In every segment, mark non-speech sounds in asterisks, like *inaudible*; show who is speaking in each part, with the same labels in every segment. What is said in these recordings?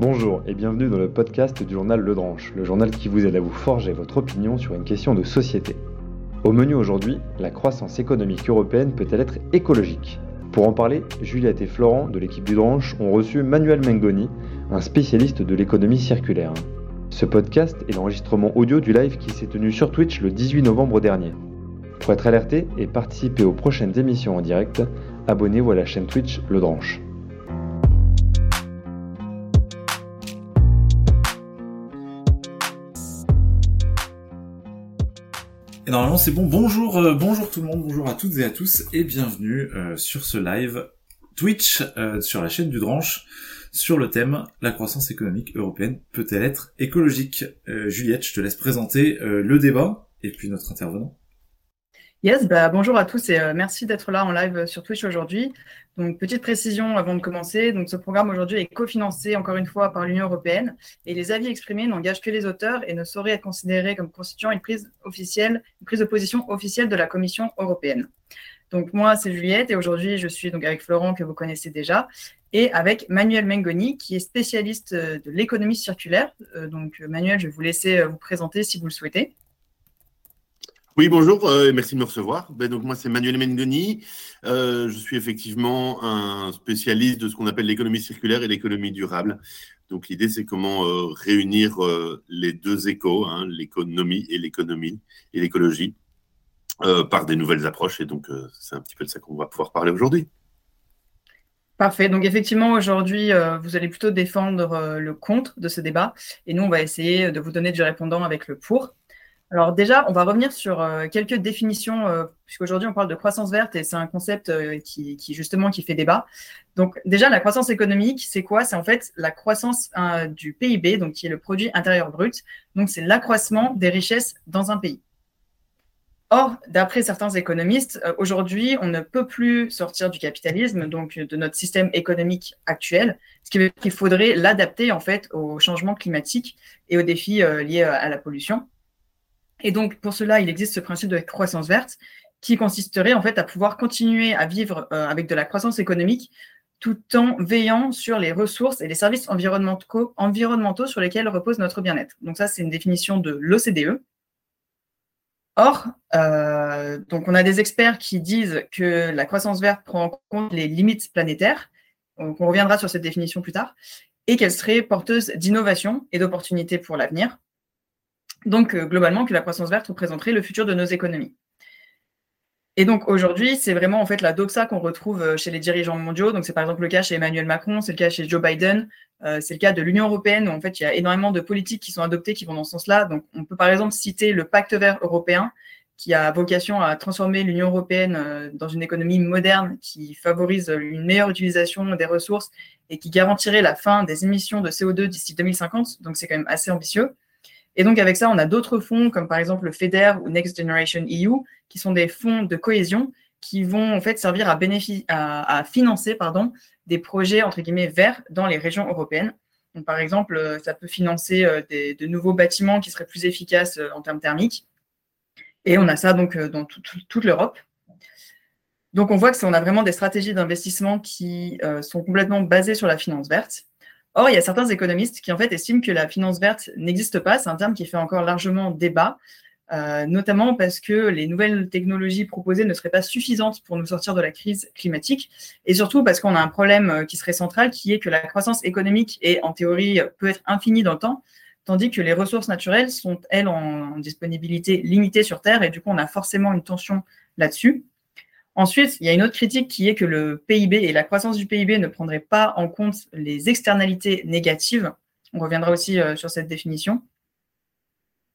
Speaker 1: Bonjour et bienvenue dans le podcast du journal Le Dranche, le journal qui vous aide à vous forger votre opinion sur une question de société. Au menu aujourd'hui, la croissance économique européenne peut-elle être écologique? Pour en parler, Juliette et Florent de l'équipe du Dranche ont reçu Manuel Mengoni, un spécialiste de l'économie circulaire. Ce podcast est l'enregistrement audio du live qui s'est tenu sur Twitch le 18 novembre dernier. Pour être alerté et participer aux prochaines émissions en direct, abonnez-vous à la chaîne Twitch Le Dranche.
Speaker 2: Et normalement c'est bon. Bonjour, euh, bonjour tout le monde, bonjour à toutes et à tous et bienvenue euh, sur ce live Twitch euh, sur la chaîne du Dranche sur le thème la croissance économique européenne peut-elle être écologique? Juliette, je te laisse présenter le débat et puis notre intervenant.
Speaker 3: Yes, bah, bonjour à tous et euh, merci d'être là en live sur Twitch aujourd'hui. Donc, petite précision avant de commencer. Donc, ce programme aujourd'hui est cofinancé encore une fois par l'Union européenne et les avis exprimés n'engagent que les auteurs et ne sauraient être considérés comme constituant une prise officielle, une prise de position officielle de la Commission européenne. Donc, moi, c'est Juliette et aujourd'hui, je suis donc avec Florent que vous connaissez déjà et avec Manuel Mengoni qui est spécialiste euh, de l'économie circulaire. Euh, donc, Manuel, je vais vous laisser vous présenter si vous le souhaitez.
Speaker 4: Oui, bonjour euh, et merci de me recevoir. Ben, donc, moi, c'est Manuel Mengoni. Euh, je suis effectivement un spécialiste de ce qu'on appelle l'économie circulaire et l'économie durable. Donc, l'idée, c'est comment euh, réunir les deux échos, hein, l'économie et l'économie et l'écologie, par des nouvelles approches. Et donc, c'est un petit peu de ça qu'on va pouvoir parler aujourd'hui.
Speaker 3: Parfait. Donc effectivement, aujourd'hui, vous allez plutôt défendre le contre de ce débat. Et nous, on va essayer de vous donner du répondant avec le pour. Alors déjà, on va revenir sur euh, quelques définitions, euh, puisqu'aujourd'hui on parle de croissance verte et c'est un concept euh, qui, justement qui fait débat. Donc déjà, la croissance économique, c'est quoi? C'est en fait la croissance du PIB, donc qui est le produit intérieur brut. Donc c'est l'accroissement des richesses dans un pays. Or, d'après certains économistes, aujourd'hui, on ne peut plus sortir du capitalisme, donc de notre système économique actuel, ce qui veut dire qu'il faudrait l'adapter en fait au changement climatique et aux défis liés à la pollution. Et donc, pour cela, il existe ce principe de croissance verte qui consisterait en fait à pouvoir continuer à vivre euh, avec de la croissance économique tout en veillant sur les ressources et les services environnementaux, sur lesquels repose notre bien-être. Donc ça, c'est une définition de l'OCDE. Or, euh, donc on a des experts qui disent que la croissance verte prend en compte les limites planétaires, donc on reviendra sur cette définition plus tard, et qu'elle serait porteuse d'innovation et d'opportunités pour l'avenir. Donc, euh, globalement, que la croissance verte représenterait le futur de nos économies. Et donc aujourd'hui, c'est vraiment en fait la doxa qu'on retrouve euh, chez les dirigeants mondiaux. Donc c'est par exemple le cas chez Emmanuel Macron, c'est le cas chez Joe Biden, euh, c'est le cas de l'Union européenne où en fait il y a énormément de politiques qui sont adoptées qui vont dans ce sens-là. Donc on peut par exemple citer le Pacte vert européen qui a vocation à transformer l'Union européenne dans une économie moderne qui favorise une meilleure utilisation des ressources et qui garantirait la fin des émissions de CO2 d'ici 2050. Donc c'est quand même assez ambitieux. Et donc, avec ça, on a d'autres fonds, comme par exemple le FEDER ou Next Generation EU, qui sont des fonds de cohésion qui vont en fait servir à, financer pardon, des projets entre guillemets verts dans les régions européennes. Donc, par exemple, euh, ça peut financer euh, de nouveaux bâtiments qui seraient plus efficaces euh, en termes thermiques. Et on a ça donc dans toute l'Europe. Donc, on voit que on a vraiment des stratégies d'investissement qui sont complètement basées sur la finance verte. Or, il y a certains économistes qui en fait estiment que la finance verte n'existe pas. C'est un terme qui fait encore largement débat, euh, notamment parce que les nouvelles technologies proposées ne seraient pas suffisantes pour nous sortir de la crise climatique, et surtout parce qu'on a un problème euh, qui serait central, qui est que la croissance économique est en théorie peut être infinie dans le temps, tandis que les ressources naturelles sont elles en disponibilité limitée sur Terre, et du coup on a forcément une tension là-dessus. Ensuite, il y a une autre critique qui est que le PIB et la croissance du PIB ne prendraient pas en compte les externalités négatives. On reviendra aussi euh, sur cette définition.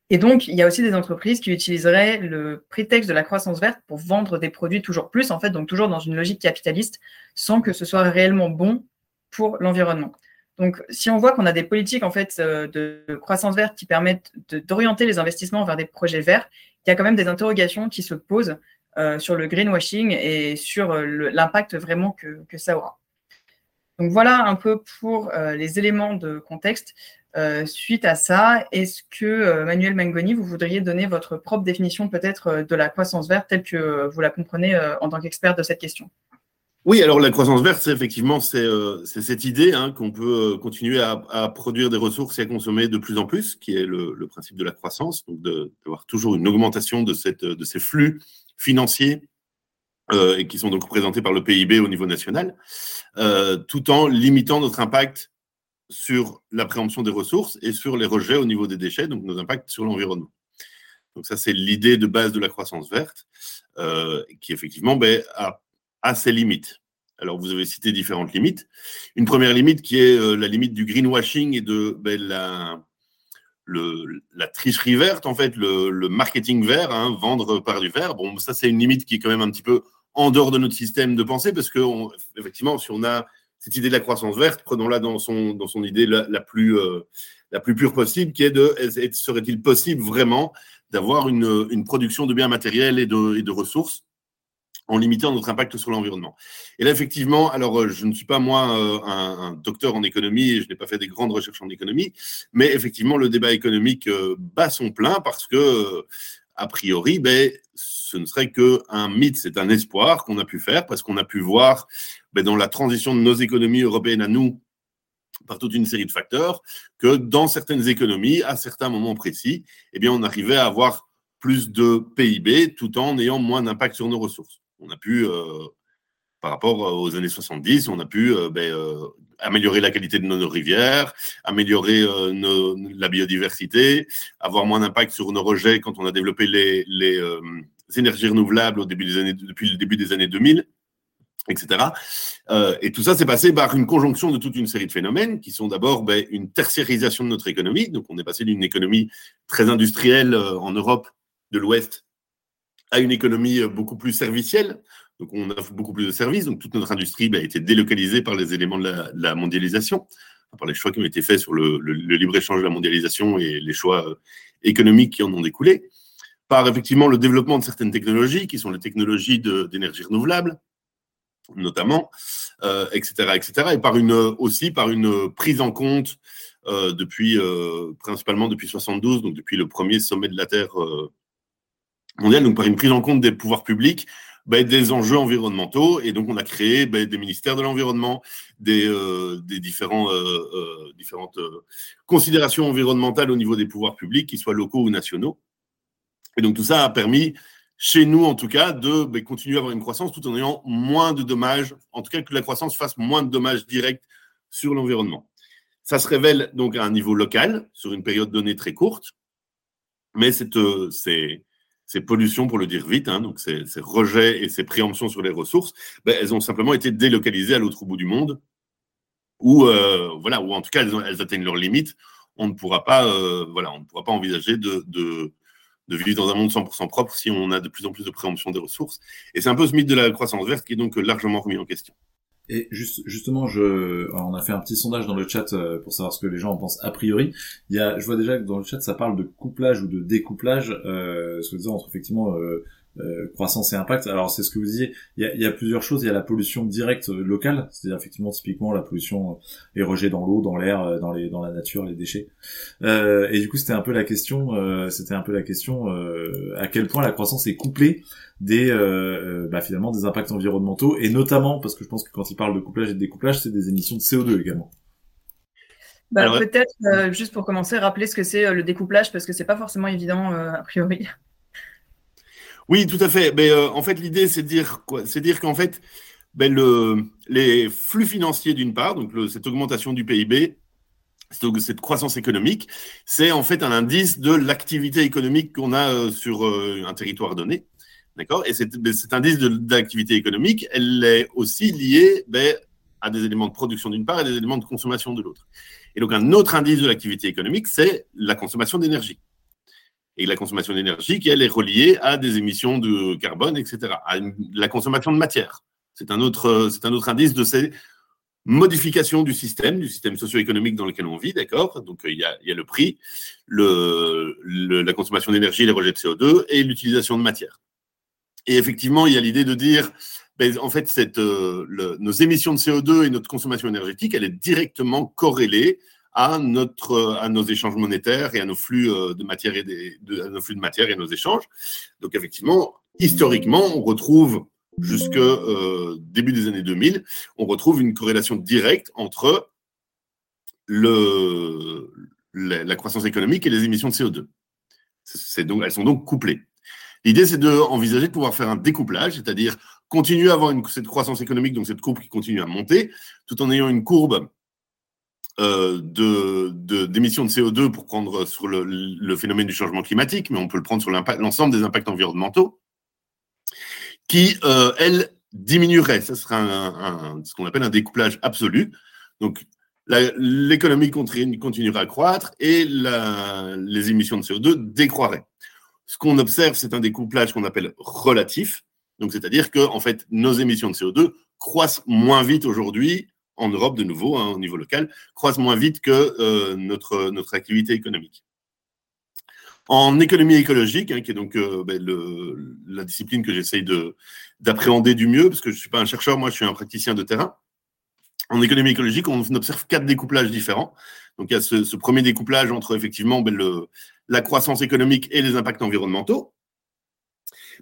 Speaker 3: Et donc, il y a aussi des entreprises qui utiliseraient le prétexte de la croissance verte pour vendre des produits toujours plus, en fait, donc toujours dans une logique capitaliste, sans que ce soit réellement bon pour l'environnement. Donc, si on voit qu'on a des politiques en fait euh, de croissance verte qui permettent d'orienter les investissements vers des projets verts, il y a quand même des interrogations qui se posent euh, sur le greenwashing et sur euh, l'impact vraiment que, ça aura. Donc voilà un peu pour euh, les éléments de contexte. suite à ça, est-ce que Manuel Mangoni, vous voudriez donner votre propre définition peut-être de la croissance verte telle que vous la comprenez en tant qu'expert de cette question?
Speaker 4: Oui, alors la croissance verte, c'est effectivement c'est cette idée hein, qu'on peut continuer à, produire des ressources et à consommer de plus en plus, qui est le, principe de la croissance, donc d'avoir toujours une augmentation de ces flux financiers euh, et qui sont donc représentés par le PIB au niveau national, tout en limitant notre impact sur la préemption des ressources et sur les rejets au niveau des déchets, donc nos impacts sur l'environnement. Donc ça, c'est l'idée de base de la croissance verte, qui effectivement ben, a à ses limites. Alors, vous avez cité différentes limites. Une première limite qui est euh, la limite du greenwashing et de ben, la, le, la tricherie verte, en fait, le, marketing vert, hein, vendre par du vert. Bon, ça, c'est une limite qui est quand même un petit peu en dehors de notre système de pensée, parce que, effectivement, si on a cette idée de la croissance verte, prenons-la dans son, dans son idée la, plus, euh, la plus pure possible, qui est de serait-il possible vraiment d'avoir une, une, production de biens matériels et de, et de ressources en limitant notre impact sur l'environnement. Et là, effectivement, alors euh, je ne suis pas moi euh, un, docteur en économie et je n'ai pas fait des grandes recherches en économie, mais effectivement, le débat économique euh, bat son plein parce que, a priori, ben, ce ne serait qu'un mythe, c'est un espoir qu'on a pu faire parce qu'on a pu voir ben, dans la transition de nos économies européennes à nous, par toute une série de facteurs, que dans certaines économies, à certains moments précis, eh bien, on arrivait à avoir plus de PIB tout en ayant moins d'impact sur nos ressources on a pu, euh, par rapport aux années 70, on a pu euh, ben, euh, améliorer la qualité de nos rivières, améliorer la biodiversité, avoir moins d'impact sur nos rejets quand on a développé les, énergies renouvelables au début des années, depuis le début des années 2000 etc. et tout ça s'est passé par une conjonction de toute une série de phénomènes qui sont d'abord ben, une tertiarisation de notre économie. Donc on est passé d'une économie très industrielle en Europe de l'Ouest à une économie euh, beaucoup plus servicielle. Donc, on a beaucoup plus de services. Donc, toute notre industrie bah, a été délocalisée par les éléments de la, mondialisation, par les choix qui ont été faits sur le, libre-échange de la mondialisation et les choix euh, économiques qui en ont découlé. Par effectivement le développement de certaines technologies, qui sont les technologies d'énergie renouvelable, notamment, etc., euh, etc. Et par une, aussi par une prise en compte depuis, principalement depuis 72, donc depuis le premier sommet de la Terre donc par une prise en compte des pouvoirs publics, ben, des enjeux environnementaux. Et donc, on a créé ben, des ministères de l'environnement, des, euh, différents, euh, euh, différentes considérations environnementales au niveau des pouvoirs publics, qu'ils soient locaux ou nationaux. Et donc, tout ça a permis, chez nous en tout cas, de ben, continuer à avoir une croissance tout en ayant moins de dommages, en tout cas que la croissance fasse moins de dommages directs sur l'environnement. Ça se révèle donc à un niveau local, sur une période donnée très courte, mais c'est ces pollutions, pour le dire vite, hein, donc ces, rejets et ces préemptions sur les ressources, ben, elles ont simplement été délocalisées à l'autre bout du monde, ou euh, voilà, ou en tout cas elles, atteignent leurs limites. On ne pourra pas, euh, voilà, on ne pourra pas envisager de, de, vivre dans un monde 100% propre si on a de plus en plus de préemption des ressources. Et c'est un peu ce mythe de la croissance verte qui est donc largement remis en question.
Speaker 2: Et juste, justement, je, on a fait un petit sondage dans le chat euh, pour savoir ce que les gens en pensent a priori. Il y a, je vois déjà que dans le chat, ça parle de couplage ou de découplage, euh, soi-disant entre effectivement euh, euh, croissance et impact. Alors c'est ce que vous disiez. Il y a, il y a plusieurs choses. Il y a la pollution directe euh, locale, c'est-à-dire effectivement typiquement la pollution les rejets dans l'eau, dans l'air, dans les dans la nature, les déchets. Euh, et du coup c'était un peu la question. c'était un peu la question à quel point la croissance est couplée des bah, finalement des impacts environnementaux et notamment parce que je pense que quand il parle de couplage et de découplage, c'est des émissions de CO2 également.
Speaker 3: Bah, peut-être juste pour commencer, rappeler ce que c'est le découplage parce que c'est pas forcément évident a priori.
Speaker 4: Oui, tout à fait. Mais euh, en fait, l'idée, c'est de dire quoi? C'est dire qu'en fait, ben, le, les flux financiers d'une part, donc cette augmentation du PIB, cette, croissance économique, c'est en fait un indice de l'activité économique qu'on a euh, sur euh, un territoire donné. D'accord? Et ben, cet indice d'activité économique, elle est aussi liée ben, à des éléments de production d'une part et des éléments de consommation de l'autre. Et donc, un autre indice de l'activité économique, c'est la consommation d'énergie et la consommation d'énergie qui, elle, est reliée à des émissions de carbone, etc., à la consommation de matière. C'est un, autre, un autre indice de ces modifications du système, du système socio-économique dans lequel on vit, d'accord? Donc, il y, a, y a, le prix, le, la consommation d'énergie, les rejets de CO2 et l'utilisation de matière. Et effectivement, il y a l'idée de dire, ben, en fait, euh, nos émissions de CO2 et notre consommation énergétique, elle est directement corrélée à, à nos échanges monétaires et à nos flux euh, de matière et, de, nos échanges. Donc effectivement, historiquement, on retrouve jusque début des années 2000, on retrouve une corrélation directe entre la, croissance économique et les émissions de CO2. Donc, elles sont donc couplées. L'idée, c'est d'envisager de, pouvoir faire un découplage, c'est-à-dire continuer à avoir cette croissance économique, donc cette courbe qui continue à monter, tout en ayant une courbe euh, d'émissions de, CO2 pour prendre sur le, phénomène du changement climatique, mais on peut le prendre sur l'ensemble des impacts environnementaux, qui, euh, elle, diminuerait. Ce sera un, ce qu'on appelle un découplage absolu. Donc, l'économie continuera à croître et les émissions de CO2 décroiraient. Ce qu'on observe, c'est un découplage qu'on appelle relatif. Donc, c'est-à-dire que, en fait, nos émissions de CO2 croissent moins vite aujourd'hui en Europe, de nouveau, hein, au niveau local, croissent moins vite que euh, notre, notre activité économique. En économie écologique, hein, qui est donc euh, ben, la discipline que j'essaye d'appréhender du mieux, parce que je ne suis pas un chercheur, moi je suis un praticien de terrain. En économie écologique, on observe quatre découplages différents. Donc il y a ce, premier découplage entre effectivement ben, la croissance économique et les impacts environnementaux.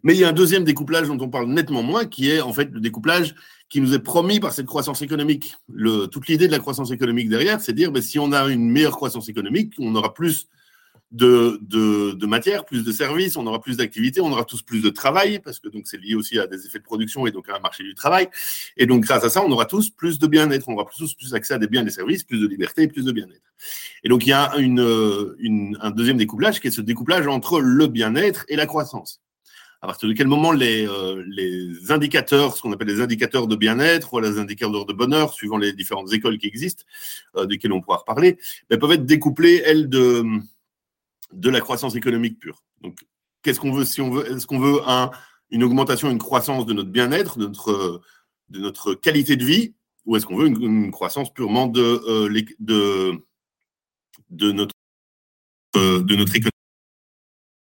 Speaker 4: Mais il y a un deuxième découplage dont on parle nettement moins, qui est en fait le découplage qui nous est promis par cette croissance économique. Toute l'idée de la croissance économique derrière, c'est de dire ben, si on a une meilleure croissance économique, on aura plus de, matière, plus de services, on aura plus d'activités, on aura tous plus de travail, parce que donc c'est lié aussi à des effets de production et donc à un marché du travail. Et donc grâce à ça, on aura tous plus de bien-être, on aura tous plus accès à des biens et des services, plus de liberté plus de bien-être. Et donc il y a une, un deuxième découplage qui est ce découplage entre le bien-être et la croissance. À partir de quel moment les, euh, les indicateurs, ce qu'on appelle les indicateurs de bien-être ou les indicateurs de bonheur, suivant les différentes écoles qui existent, euh, desquelles on pourra reparler, ben, peuvent être découplés, elles, de, la croissance économique pure. Donc, qu'est-ce qu'on veut si on veut Est-ce qu'on veut un, une augmentation, une croissance de notre bien-être, de notre, qualité de vie, ou est-ce qu'on veut une, croissance purement de, euh, notre économie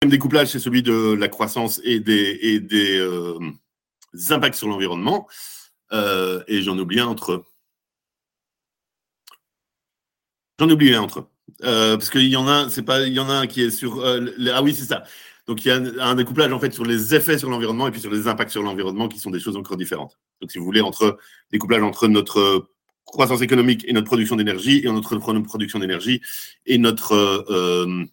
Speaker 4: Le découplage, c'est celui de la croissance et des, euh, impacts sur l'environnement. et j'en oublie un entre eux. J'en oublie un entre eux. Euh, parce qu'il y en a, c'est pas, il y en a un qui est sur. Euh, ah oui, c'est ça. Donc il y a un, découplage en fait sur les effets sur l'environnement et puis sur les impacts sur l'environnement qui sont des choses encore différentes. Donc si vous voulez entre découplage entre notre croissance économique et notre production d'énergie et notre production d'énergie et notre euh,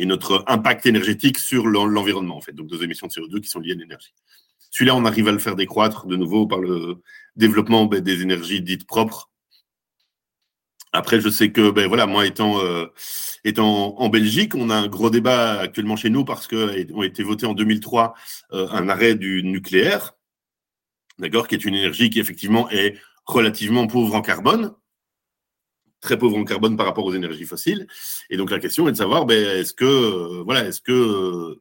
Speaker 4: et notre impact énergétique sur l'environnement en fait. Donc deux émissions de CO2 qui sont liées à l'énergie. Celui-là, on arrive à le faire décroître de nouveau par le développement ben, des énergies dites propres après, je sais que, ben voilà, moi étant, euh, étant en Belgique, on a un gros débat actuellement chez nous parce qu'on a été voté en 2003 euh, un arrêt du nucléaire, d'accord, qui est une énergie qui effectivement est relativement pauvre en carbone, très pauvre en carbone par rapport aux énergies fossiles. Et donc la question est de savoir, ben, est-ce que, euh, voilà, est-ce que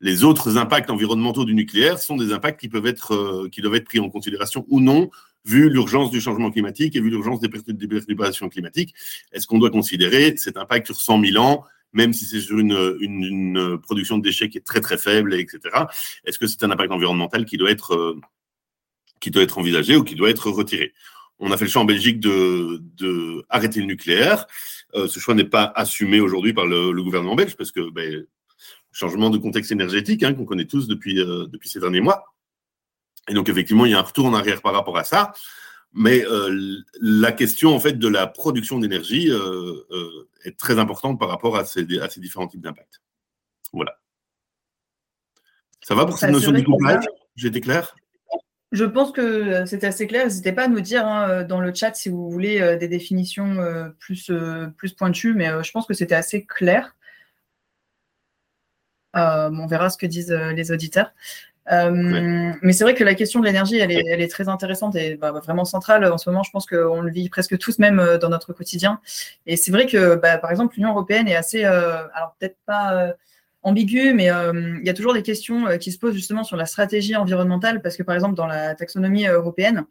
Speaker 4: les autres impacts environnementaux du nucléaire sont des impacts qui peuvent être, qui doivent être pris en considération ou non vu l'urgence du changement climatique et vu l'urgence des perturbations climatiques, est-ce qu'on doit considérer cet impact sur 100 000 ans, même si c'est sur une, une, production de déchets qui est très très faible, etc. Est-ce que c'est un impact environnemental qui doit être euh, qui doit être envisagé ou qui doit être retiré? On a fait le choix en Belgique de, de arrêter le nucléaire. Euh, ce choix n'est pas assumé aujourd'hui par le, gouvernement belge parce que ben, changement de contexte énergétique hein, qu'on connaît tous depuis, euh, depuis ces derniers mois. Et donc, effectivement, il y a un retour en arrière par rapport à ça. Mais euh, la question, en fait, de la production d'énergie est très importante par rapport à ces, à ces différents types d'impact. Voilà. Ça va pour cette notion de couplage J'ai été clair?
Speaker 3: Je pense que c'était assez clair. N'hésitez pas à nous dire hein, dans le chat si vous voulez des définitions plus, plus pointues, mais je pense que c'était assez clair. on verra ce que disent les auditeurs. Euh, mais c'est vrai que la question de l'énergie, elle est, elle est, très intéressante et bah, vraiment centrale. En ce moment, je pense qu'on le vit presque tous, même euh, dans notre quotidien. Et c'est vrai que, bah, par exemple, l'Union européenne est assez, euh, alors peut-être pas ambiguë, mais il y a toujours des questions qui se posent justement sur la stratégie environnementale, parce que, par exemple, dans la taxonomie européenne,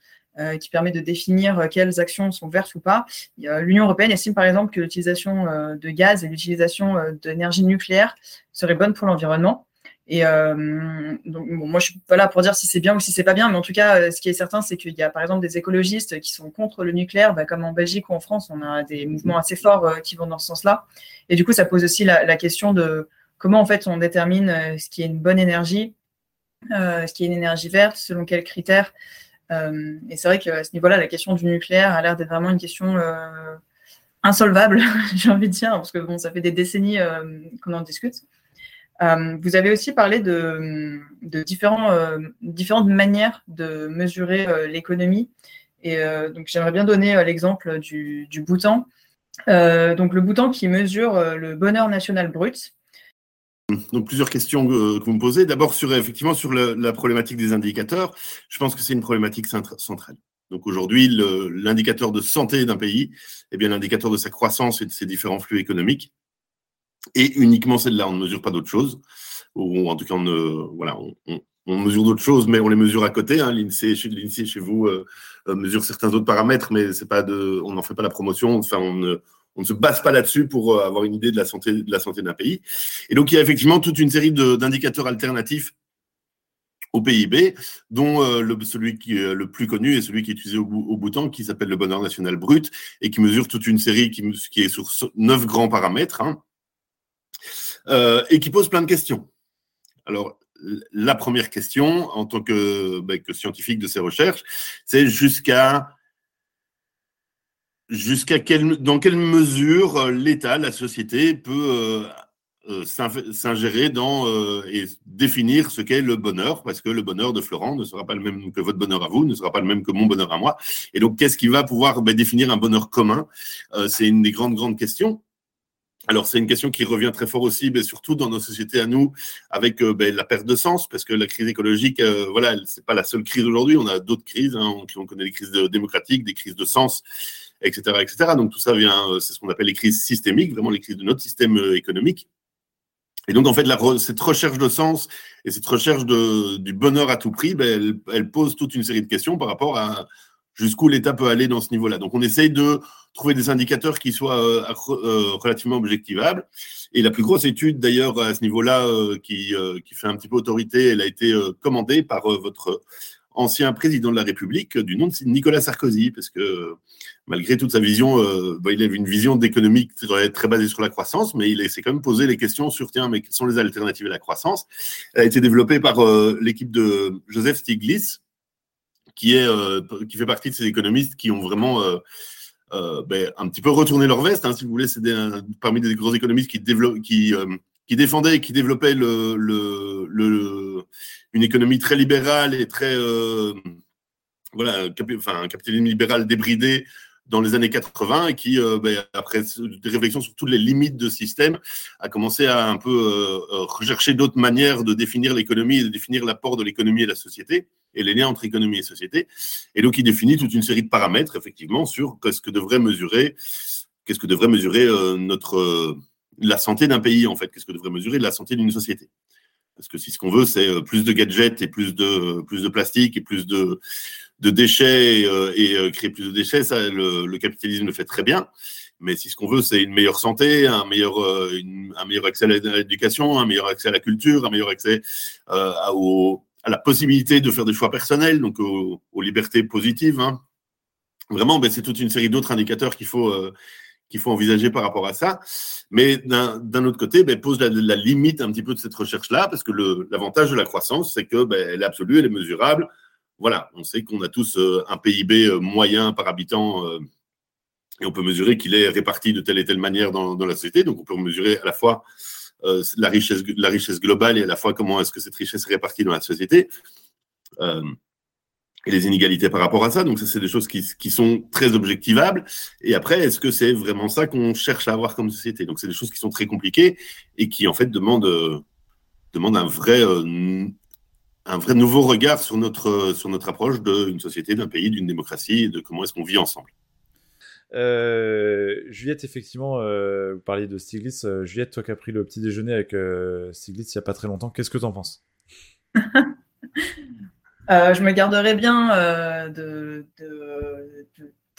Speaker 3: qui permet de définir quelles actions sont vertes ou pas. L'Union européenne estime par exemple que l'utilisation de gaz et l'utilisation d'énergie nucléaire serait bonne pour l'environnement. Et euh, donc, moi, je suis pas là pour dire si c'est bien ou si c'est pas bien, mais en tout cas, euh, ce qui est certain, c'est qu'il y a par exemple des écologistes qui sont contre le nucléaire, bah, comme en Belgique ou en France, on a des mouvements assez forts euh, qui vont dans ce sens-là. Et du coup, ça pose aussi la, question de comment en fait on détermine ce qui est une bonne énergie ce qui est une énergie verte, selon quels critères. et c'est vrai qu'à ce niveau-là, la question du nucléaire a l'air d'être vraiment une question insolvable, *laughs* j'ai envie de dire, parce que bon, ça fait des décennies qu'on en discute. vous avez aussi parlé de, différentes manières de mesurer l'économie. Et donc, j'aimerais bien donner l'exemple du, du Bhoutan. donc, le Bhoutan qui mesure le bonheur national brut.
Speaker 4: Donc plusieurs questions que vous me posez. D'abord sur effectivement sur la problématique des indicateurs. Je pense que c'est une problématique centrale. Donc aujourd'hui, l'indicateur de santé d'un pays, eh bien l'indicateur de sa croissance et de ses différents flux économiques. Et uniquement celle-là, on ne mesure pas d'autres choses. Ou en tout cas, on, voilà, on, mesure d'autres choses, mais on les mesure à côté. Hein. L'INSEE, chez vous euh, euh, mesure certains autres paramètres, mais pas de, on n'en fait pas la promotion. Enfin, on on ne se base pas là-dessus pour euh, avoir une idée de la santé de la santé d'un pays. Et donc il y a effectivement toute une série d'indicateurs alternatifs au PIB, dont euh, le, celui qui est le plus connu est celui qui est utilisé au, au Bhoutan, qui s'appelle le bonheur national brut, et qui mesure toute une série qui, est sur neuf grands paramètres, hein, euh, et qui pose plein de questions. Alors, la première question, en tant ben, que scientifique de ces recherches, c'est jusqu'à jusqu'à quelle, dans quelle mesure euh, l'État, la société peut euh, euh, s'ingérer dans et définir ce qu'est le bonheur, parce que le bonheur de Florent ne sera pas le même que votre bonheur à vous, ne sera pas le même que mon bonheur à moi. Et donc, qu'est-ce qui va pouvoir ben, définir un bonheur commun? C'est une des grandes, grandes questions. Alors, c'est une question qui revient très fort aussi, mais surtout dans nos sociétés à nous, avec ben, la perte de sens, parce que la crise écologique, voilà, c'est pas la seule crise aujourd'hui. On a d'autres crises. Hein, on, connaît les crises démocratiques, des crises de sens, etc.. Donc tout ça vient, euh, c'est ce qu'on appelle les crises systémiques, vraiment les crises de notre système euh, économique. Et donc en fait, cette recherche de sens et cette recherche de, du bonheur à tout prix, ben, elle, elle, pose toute une série de questions par rapport à jusqu'où l'État peut aller dans ce niveau-là. Donc on essaye de trouver des indicateurs qui soient euh, relativement objectivables. Et la plus grosse étude d'ailleurs à ce niveau-là qui, qui fait un petit peu autorité, elle a été commandée par votre ancien président de la République du nom de Nicolas Sarkozy, parce que malgré toute sa vision, euh, bah, il avait une vision d'économie très, très basée sur la croissance, mais il s'est quand même posé les questions sur, tiens, mais quelles sont les alternatives à la croissance? Elle a été développée par euh, l'équipe de Joseph Stiglitz, qui, est, euh, qui fait partie de ces économistes qui ont vraiment... Ben, un petit peu retourné leur veste, hein, si vous voulez, c'est parmi des gros économistes qui, développent, qui, qui défendait et qui développait une économie très libérale et très euh, voilà, enfin, un capitalisme libéral débridé dans les années 80 et qui, euh, ben, après des réflexions sur toutes les limites de système, a commencé à un peu euh, rechercher d'autres manières de définir l'économie et de définir l'apport de l'économie et la société et les liens entre économie et société. Et donc, il définit toute une série de paramètres, effectivement, sur ce que devrait mesurer, qu'est-ce que devrait mesurer notre la santé d'un pays, en fait. Qu'est-ce que devrait mesurer la santé d'une société? Parce que si ce qu'on veut, c'est euh, plus de gadgets et plus de, plus de plastique et plus de, de déchets et, euh, euh, créer plus de déchets, ça, le, capitalisme le fait très bien. Mais si ce qu'on veut, c'est une meilleure santé, un meilleur, un meilleur accès à l'éducation, un meilleur accès à la culture, un meilleur accès à, à, la possibilité de faire des choix personnels, donc aux, libertés positives. Hein. Vraiment, ben, c'est toute une série d'autres indicateurs qu'il faut, qu'il faut envisager par rapport à ça. Mais d'un autre côté, ben, pose la, limite un petit peu de cette recherche-là, parce que l'avantage de la croissance, c'est que ben, elle est absolue, elle est mesurable. Voilà, on sait qu'on a tous euh, un PIB euh, moyen par habitant euh, et on peut mesurer qu'il est réparti de telle et telle manière dans, la société. Donc on peut mesurer à la fois la, richesse, la richesse globale et à la fois comment est-ce que cette richesse est répartie dans la société et les inégalités par rapport à ça. Donc, ça, c'est des choses qui, qui, sont très objectivables. Et après, est-ce que c'est vraiment ça qu'on cherche à avoir comme société? Donc, c'est des choses qui sont très compliquées et qui, en fait, demandent, euh, demandent un, vrai, euh, un vrai nouveau regard sur notre, sur notre approche d'une société, d'un pays, d'une démocratie et de comment est-ce qu'on vit ensemble.
Speaker 1: Euh, Juliette, effectivement, vous parliez de Stiglitz. Juliette, toi qui as pris le petit déjeuner avec Stiglitz il n'y a pas très longtemps, qu'est-ce que tu en penses? *laughs*
Speaker 3: Euh, je me garderai bien euh, de,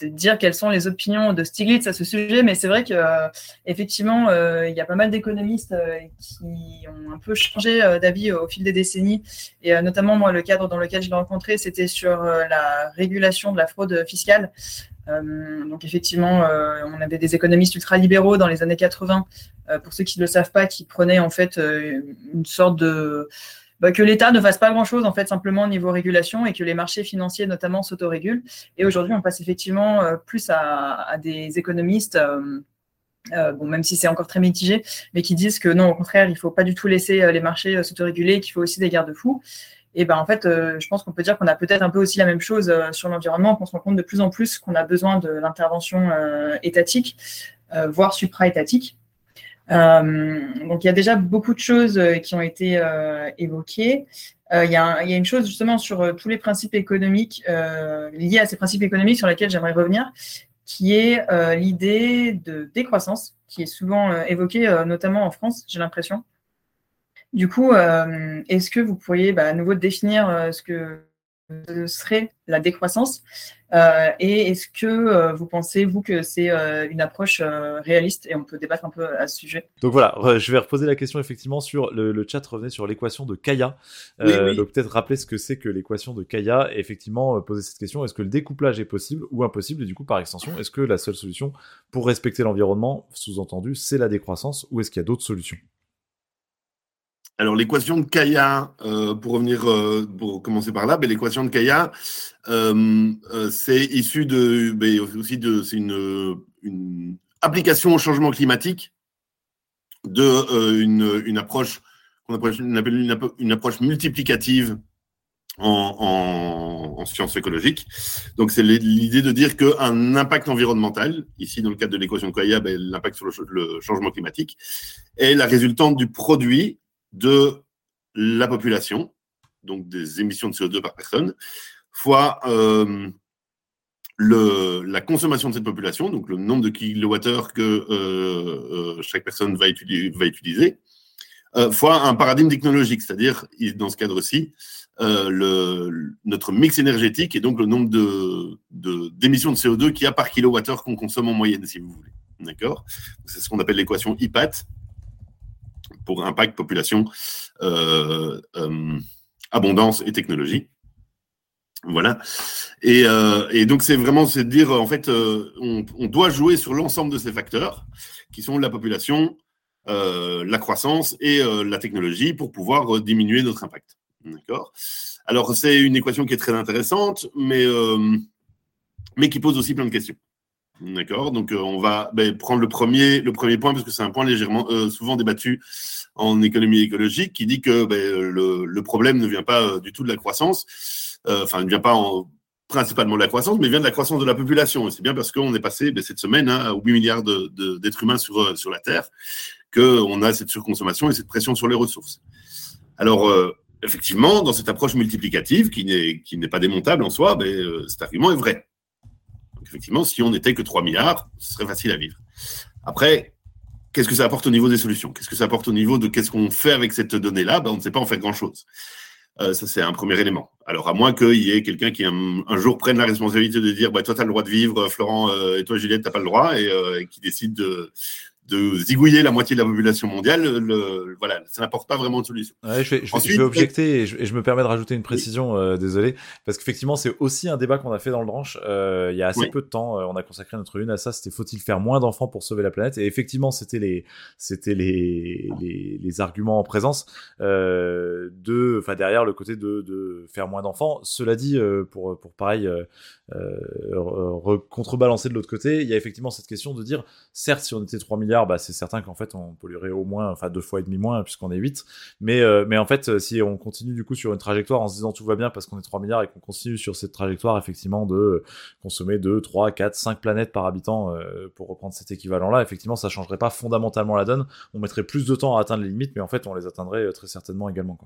Speaker 3: dire quelles sont les opinions de Stiglitz à ce sujet, mais c'est vrai que euh, effectivement, il y a pas mal d'économistes qui ont un peu changé d'avis au fil des décennies, et notamment moi, le cadre dans lequel je l'ai rencontré, c'était sur la régulation de la fraude fiscale. donc effectivement, on avait des économistes ultra-libéraux dans les années 80, pour ceux qui ne le savent pas, qui prenaient en fait une sorte de bah, que l'État ne fasse pas grand-chose, en fait, simplement au niveau régulation et que les marchés financiers, notamment, s'autorégulent. Et aujourd'hui, on passe effectivement plus à, des économistes. bon, même si c'est encore très mitigé, mais qui disent que non, au contraire, il ne faut pas du tout laisser les marchés s'autoréguler, qu'il faut aussi des garde-fous. Et ben en fait, je pense qu'on peut dire qu'on a peut-être un peu aussi la même chose sur l'environnement, qu'on se rend compte de plus en plus qu'on a besoin de l'intervention étatique, voire supra-étatique. Euh, donc il y a déjà beaucoup de choses euh, qui ont été euh, évoquées. Il y, a une chose justement sur tous les principes économiques liés à ces principes économiques sur lesquels j'aimerais revenir, qui est l'idée de décroissance, qui est souvent évoquée notamment en France, j'ai l'impression. Du coup, est-ce que vous pourriez bah, à nouveau définir ce que serait la décroissance euh, Et est-ce que euh, vous pensez, vous, que c'est euh, une approche réaliste Et on peut débattre un peu à ce sujet?
Speaker 2: Donc voilà, je vais reposer la question effectivement sur le, chat revenait sur l'équation de Kaya. Donc peut-être rappeler ce que c'est que l'équation de Kaya et effectivement poser cette question est-ce que le découplage est possible ou impossible? Et du coup, par extension, est-ce que la seule solution pour respecter l'environnement, sous-entendu, c'est la décroissance ou est-ce qu'il y a d'autres solutions?
Speaker 4: Alors l'équation de Kaya, euh, pour revenir, euh, pour commencer par là, ben, l'équation de Kaya, euh, c'est issu de, ben, aussi de, c'est une, application au changement climatique de une, une, approche qu'on appelle, une, approche multiplicative en, en, en sciences écologiques. Donc c'est l'idée de dire qu'un impact environnemental, ici dans le cadre de l'équation de Kaya, ben, l'impact sur le changement climatique, est la résultante du produit de la population, donc des émissions de CO2 par personne, fois euh, la consommation de cette population, donc le nombre de kilowattheures que euh, euh, chaque personne va, va utiliser, fois un paradigme technologique, c'est-à-dire, dans ce cadre-ci, notre mix énergétique et donc le nombre d'émissions de, de CO2 qu'il y a par kilowattheure qu'on consomme en moyenne, si vous voulez. D'accord? C'est ce qu'on appelle l'équation IPAT, pour impact, population, euh, euh, abondance et technologie. Voilà. Et, euh, donc, c'est vraiment de dire, en fait, on, doit jouer sur l'ensemble de ces facteurs qui sont la population, la croissance et la technologie pour pouvoir diminuer notre impact. Alors, c'est une équation qui est très intéressante, mais qui pose aussi plein de questions. D'accord Donc, on va ben, prendre le premier, le premier point, parce que c'est un point légèrement, souvent débattu en économie écologique qui dit que ben, le, problème ne vient pas euh, du tout de la croissance, euh, enfin, ne vient pas principalement de la croissance, mais vient de la croissance de la population. Et c'est bien parce qu'on est passé ben, cette semaine hein, à 8 milliards d'êtres humains sur, euh, sur la Terre qu'on a cette surconsommation et cette pression sur les ressources. Alors, effectivement, dans cette approche multiplicative, qui n'est pas démontable en soi, ben, cet argument est vrai. Donc, effectivement, si on n'était que 3 milliards, ce serait facile à vivre. Après, Qu'est-ce que ça apporte au niveau des solutions? Qu'est-ce que ça apporte au niveau de qu'est-ce qu'on fait avec cette donnée-là? Ben, On ne sait pas en faire grand-chose. Euh, ça, c'est un premier élément. Alors, à moins qu'il y ait quelqu'un qui un, jour prenne la responsabilité de dire bah, Toi, tu as le droit de vivre, Florent, euh, et toi, Juliette, tu n'as pas le droit, et, euh, et qui décide de, de zigouiller la moitié de la population mondiale, le, voilà, ça n'apporte pas vraiment de solution.
Speaker 2: je, vais, objecter et je, me permets de rajouter une précision, euh, désolé, parce qu'effectivement, c'est aussi un débat qu'on a fait dans le branche euh, il y a assez peu de temps. Euh, on a consacré notre une à ça. C'était faut-il faire moins d'enfants pour sauver la planète? Et effectivement, c'était les, c'était les, les, arguments en présence de, enfin derrière le côté de, de faire moins d'enfants. Cela dit, pour pour pareil contrebalancer de l'autre côté, il y a effectivement cette question de dire, certes, si on était 3 milliards bah, c'est certain qu'en fait, on polluerait au moins, enfin, deux fois et demi moins, puisqu'on est 8. Mais, euh, mais en fait, euh, si on continue du coup sur une trajectoire en se disant tout va bien parce qu'on est 3 milliards et qu'on continue sur cette trajectoire, effectivement, de consommer 2, 3, 4, 5 planètes par habitant, euh, pour reprendre cet équivalent-là, effectivement, ça changerait pas fondamentalement la donne. On mettrait plus de temps à atteindre les limites, mais en fait, on les atteindrait très certainement également.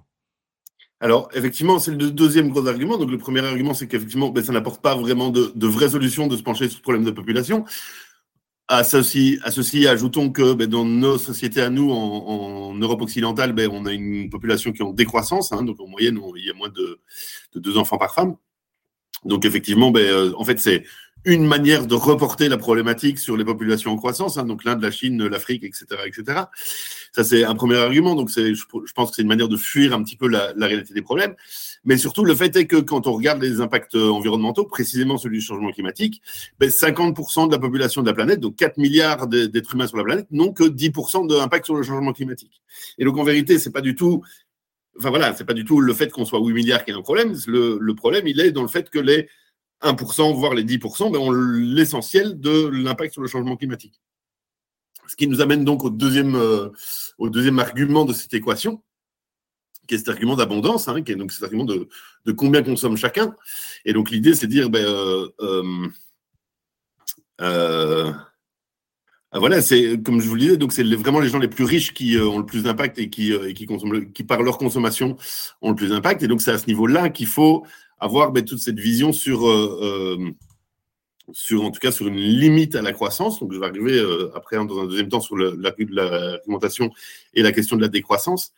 Speaker 4: Alors, effectivement, c'est le deuxième gros argument. Donc, le premier argument, c'est qu'effectivement, ben, ça n'apporte pas vraiment de, de vraies solutions de se pencher sur ce problème de population. À ceci, ajoutons que ben, dans nos sociétés à nous, en, Europe occidentale, ben, on a une population qui est en décroissance. Hein, donc en moyenne, il y a moins de, de, deux enfants par femme. Donc effectivement, ben, euh, en fait, c'est une manière de reporter la problématique sur les populations en croissance, hein, donc l'Inde, la Chine, l'Afrique, etc., etc. Ça, c'est un premier argument. Donc, je, pense que c'est une manière de fuir un petit peu la, réalité des problèmes. Mais surtout, le fait est que quand on regarde les impacts environnementaux, précisément celui du changement climatique, ben 50% de la population de la planète, donc 4 milliards d'êtres humains sur la planète, n'ont que 10% d'impact sur le changement climatique. Et donc, en vérité, c'est pas du tout enfin voilà, c'est pas du tout le fait qu'on soit 8 milliards qui est un problème. Le, problème, il est dans le fait que les 1%, voire les 10%, ben, ont l'essentiel de l'impact sur le changement climatique. Ce qui nous amène donc au deuxième, euh, au deuxième argument de cette équation, qui est cet argument d'abondance, hein, qui est donc cet argument de, combien consomme chacun. Et donc l'idée, c'est de dire, ben, euh, euh, ah, voilà, c'est comme je vous le disais, donc c'est vraiment les gens les plus riches qui ont le plus d'impact et qui, qui consomment, qui par leur consommation ont le plus d'impact. Et donc c'est à ce niveau-là qu'il faut avoir ben, toute cette vision sur, sur, en tout cas, sur une limite à la croissance. Donc je vais arriver après dans un deuxième temps sur le, la, et la question de la décroissance.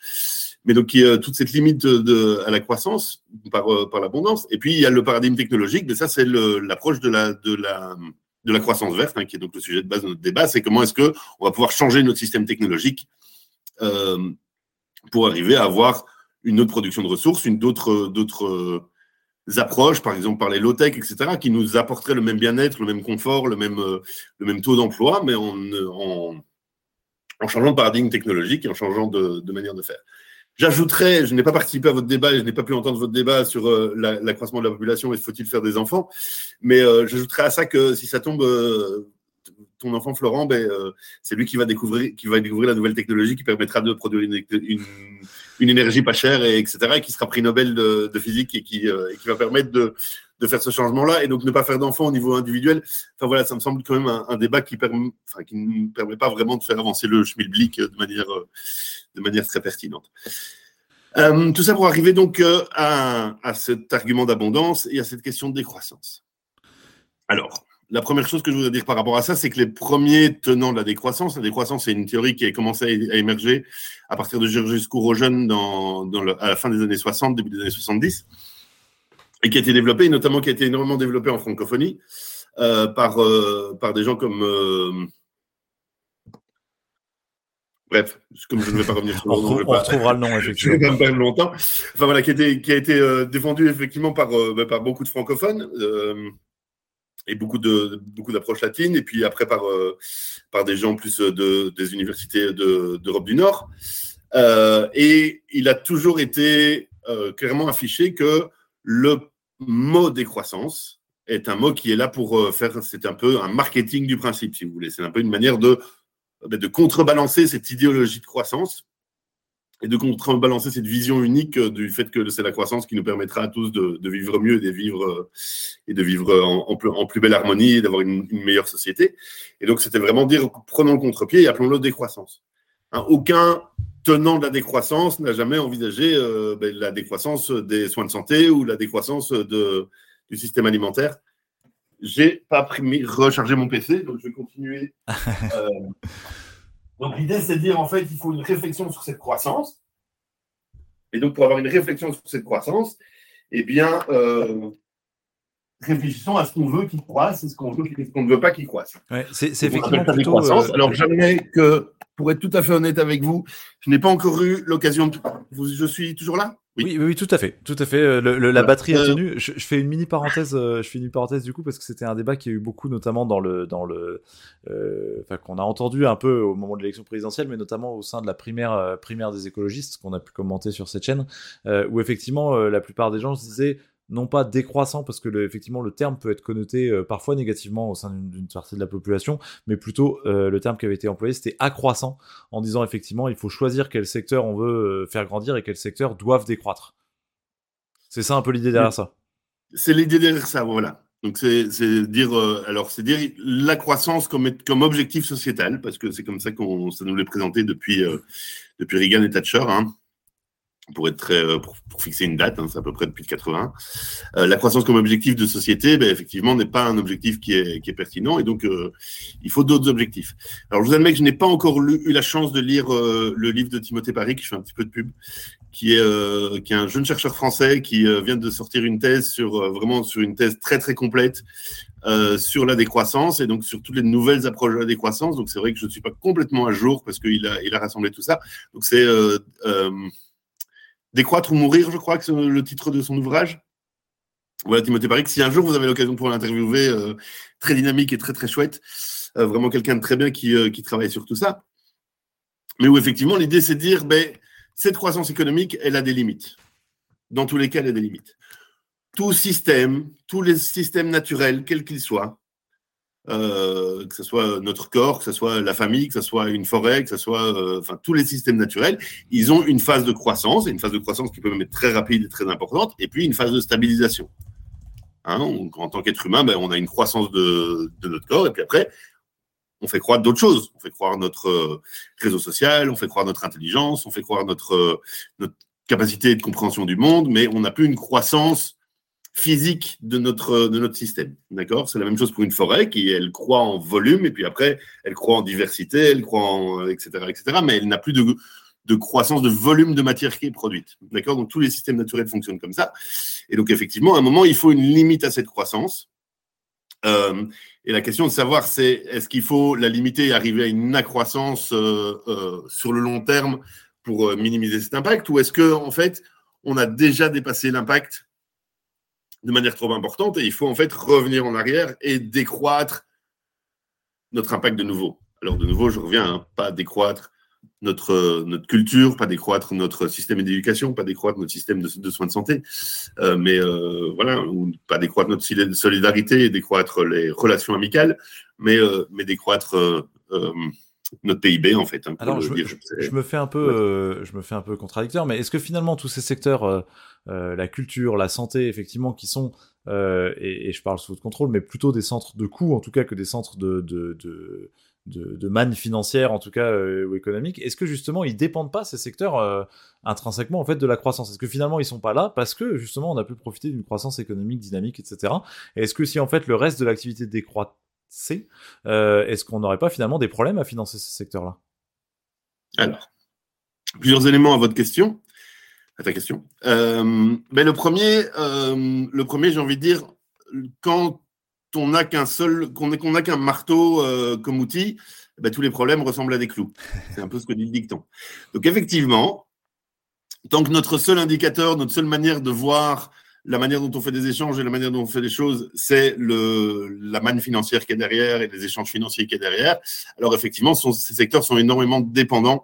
Speaker 4: Mais donc a toute cette limite de, à la croissance par, par l'abondance. Et puis il y a le paradigme technologique, mais ça c'est l'approche de la, de la de la croissance verte, hein, qui est donc le sujet de base de notre débat, c'est comment est-ce que on va pouvoir changer notre système technologique euh, pour arriver à avoir une autre production de ressources, une d'autres euh, approches, par exemple par les low-tech, etc., qui nous apporteraient le même bien-être, le même confort, le même, euh, le même taux d'emploi, mais en, en, en, changeant de paradigme technologique et en changeant de, manière de faire. J'ajouterais, je n'ai pas participé à votre débat et je n'ai pas pu entendre votre débat sur euh, l'accroissement de la population et faut-il faire des enfants, mais euh, j'ajouterais à ça que si ça tombe, euh, ton enfant Florent, ben, c'est lui qui va découvrir, qui va découvrir la nouvelle technologie qui permettra de produire une, énergie pas chère et etc. et qui sera prix Nobel de, de physique et qui, et qui va permettre de, de faire ce changement-là et donc ne pas faire d'enfants au niveau individuel. Enfin voilà, ça me semble quand même un, débat qui, permet, enfin, qui ne permet pas vraiment de faire avancer le schmilblick de manière de manière très pertinente. Euh, tout ça pour arriver donc euh, à, cet argument d'abondance et à cette question de décroissance. Alors, la première chose que je voudrais dire par rapport à ça, c'est que les premiers tenants de la décroissance, la décroissance, c'est une théorie qui a commencé à, émerger à partir de Georges Courojeune dans, dans à la fin des années 60, début des années 70, et qui a été développée, notamment qui a été énormément développée en francophonie euh, par, par des gens comme Bref, comme je ne vais pas revenir sur *laughs*
Speaker 2: le nom, on, retrouvera le nom, effectivement. *laughs*
Speaker 4: Je vais pas longtemps. Enfin voilà, qui a été, qui a été euh, défendu effectivement par, euh, bah, par beaucoup de francophones euh, et beaucoup de beaucoup d'approches latines, et puis après par, par des gens plus de, des universités d'Europe du Nord. et il a toujours été clairement affiché que le mot décroissance est un mot qui est là pour faire, c'est un peu un marketing du principe, si vous voulez. C'est un peu une manière de de contrebalancer cette idéologie de croissance et de contrebalancer cette vision unique euh, du fait que c'est la croissance qui nous permettra à tous de, vivre mieux et de vivre, euh, et de vivre en, plus, belle harmonie et d'avoir une, meilleure société. Et donc, c'était vraiment dire prenons le contre-pied et appelons-le décroissance. Hein, aucun tenant de la décroissance n'a jamais envisagé euh, ben, la décroissance des soins de santé ou la décroissance de, du système alimentaire j'ai pas rechargé mon PC, donc je vais continuer. *laughs* Euh, donc l'idée, c'est de dire en fait, il faut une réflexion sur cette croissance. Et donc pour avoir une réflexion sur cette croissance, eh bien, euh, réfléchissons à ce qu'on veut qu'il croisse et ce qu'on qu'on ne veut pas qu'il croisse.
Speaker 2: c'est effectivement plutôt,
Speaker 4: euh, Alors jamais que, pour être tout à fait honnête avec vous, je n'ai pas encore eu l'occasion de... Je suis toujours là?
Speaker 2: Oui. oui. tout à fait, tout à fait. Euh, la batterie est tenue. Je, fais une mini parenthèse, euh, je fais une parenthèse du coup parce que c'était un débat qui a eu beaucoup, notamment dans le, dans le, euh, enfin qu'on a entendu un peu au moment de l'élection présidentielle, mais notamment au sein de la primaire, primaire des écologistes qu'on a pu commenter sur cette chaîne, où effectivement la plupart des gens se disaient non pas décroissant, parce que le, effectivement le terme peut être connoté euh, parfois négativement au sein d'une partie de la population, mais plutôt euh, le terme qui avait été employé c'était accroissant, en disant effectivement il faut choisir quel secteur on veut euh, faire grandir et quels secteurs doivent décroître. C'est ça un peu l'idée derrière ça.
Speaker 4: C'est l'idée derrière ça, voilà. Donc c'est dire alors c'est dire la croissance comme comme objectif sociétal parce que c'est comme ça qu'on ça nous l'est présenté depuis depuis Reagan et Thatcher. Hein pour être très, euh, pour, fixer une date, hein, c'est à peu près depuis 80. Euh, la croissance comme objectif de société, ben, effectivement, n'est pas un objectif qui est, qui est pertinent, et donc euh, il faut d'autres objectifs. Alors, je vous admets que je n'ai pas encore eu la chance de lire euh, le livre de Timothée Paris, qui fait un petit peu de pub, qui est, euh, qui est un jeune chercheur français qui vient de sortir une thèse sur vraiment sur une thèse très très complète sur la décroissance et donc sur toutes les nouvelles approches de la décroissance. Donc, c'est vrai que je ne suis pas complètement à jour parce qu'il a, il a rassemblé tout ça. Donc, c'est Décroître ou mourir, je crois que c'est le titre de son ouvrage. Voilà, Timothée Paris, si un jour vous avez l'occasion de pouvoir l'interviewer, euh, très dynamique et très très chouette, euh, vraiment quelqu'un de très bien qui, euh, qui, travaille sur tout ça. Mais où effectivement l'idée c'est de dire, ben, cette croissance économique, elle a des limites. Dans tous les cas, elle a des limites. Tout système, tous les systèmes naturels, quels qu'ils soient, euh, que ce soit notre corps, que ce soit la famille, que ce soit une forêt, que ce soit euh, tous les systèmes naturels, ils ont une phase de croissance, et une phase de croissance qui peut même être très rapide et très importante, et puis une phase de stabilisation. Hein, en tant qu'être humain, ben, on a une croissance de, notre corps, et puis après, on fait croire d'autres choses. On fait croire notre euh, réseau social, on fait croire notre intelligence, on fait croire notre capacité de compréhension du monde, mais on n'a plus une croissance physique de notre, de notre système. D'accord? C'est la même chose pour une forêt qui, elle, croît en volume et puis après, elle croît en diversité, elle croît en. etc. etc. mais elle n'a plus de, de croissance de volume de matière qui est produite. D'accord? Donc tous les systèmes naturels fonctionnent comme ça. Et donc, effectivement, à un moment, il faut une limite à cette croissance. Euh, et la question de savoir, c'est est-ce qu'il faut la limiter et arriver à une accroissance euh, euh, sur le long terme pour minimiser cet impact? Ou est-ce que en fait on a déjà dépassé l'impact de manière trop importante et il faut en fait revenir en arrière et décroître notre impact de nouveau. Alors de nouveau, je reviens, hein, pas décroître notre, notre culture, pas décroître notre système d'éducation, pas décroître notre système de, soins de santé, euh, mais euh, voilà, ou pas décroître notre solidarité, décroître les relations amicales, mais, euh, mais décroître notre PIB en fait.
Speaker 1: Hein, Alors je, me fais un peu, je me fais un peu contradicteur, mais est-ce que finalement tous ces secteurs euh, la culture, la santé, effectivement, qui sont, euh, et, je parle sous votre contrôle, mais plutôt des centres de coûts, en tout cas, que des centres de, de, de, de, manne financière, en tout cas, euh, ou économique. Est-ce que justement, ils dépendent pas, ces secteurs, intrinsèquement, en fait, de la croissance? Est-ce que finalement, ils sont pas là parce que, justement, on a pu profiter d'une croissance économique dynamique, etc. Et est-ce que si, en fait, le reste de l'activité décroissait, est-ce qu'on n'aurait pas finalement des problèmes à financer ces secteurs-là
Speaker 4: Alors, plusieurs éléments à votre question à ta question. Euh, mais le premier, euh, le premier, j'ai envie de dire, quand on n'a qu'un seul, qu'on n'a qu'un marteau euh, comme outil, ben, tous les problèmes ressemblent à des clous. C'est un peu ce que dit le dicton. Donc effectivement, tant que notre seul indicateur, notre seule manière de voir la manière dont on fait des échanges et la manière dont on fait les choses, c'est le, la manne financière qui est derrière et les échanges financiers qui est derrière. Alors effectivement, ces secteurs sont énormément dépendants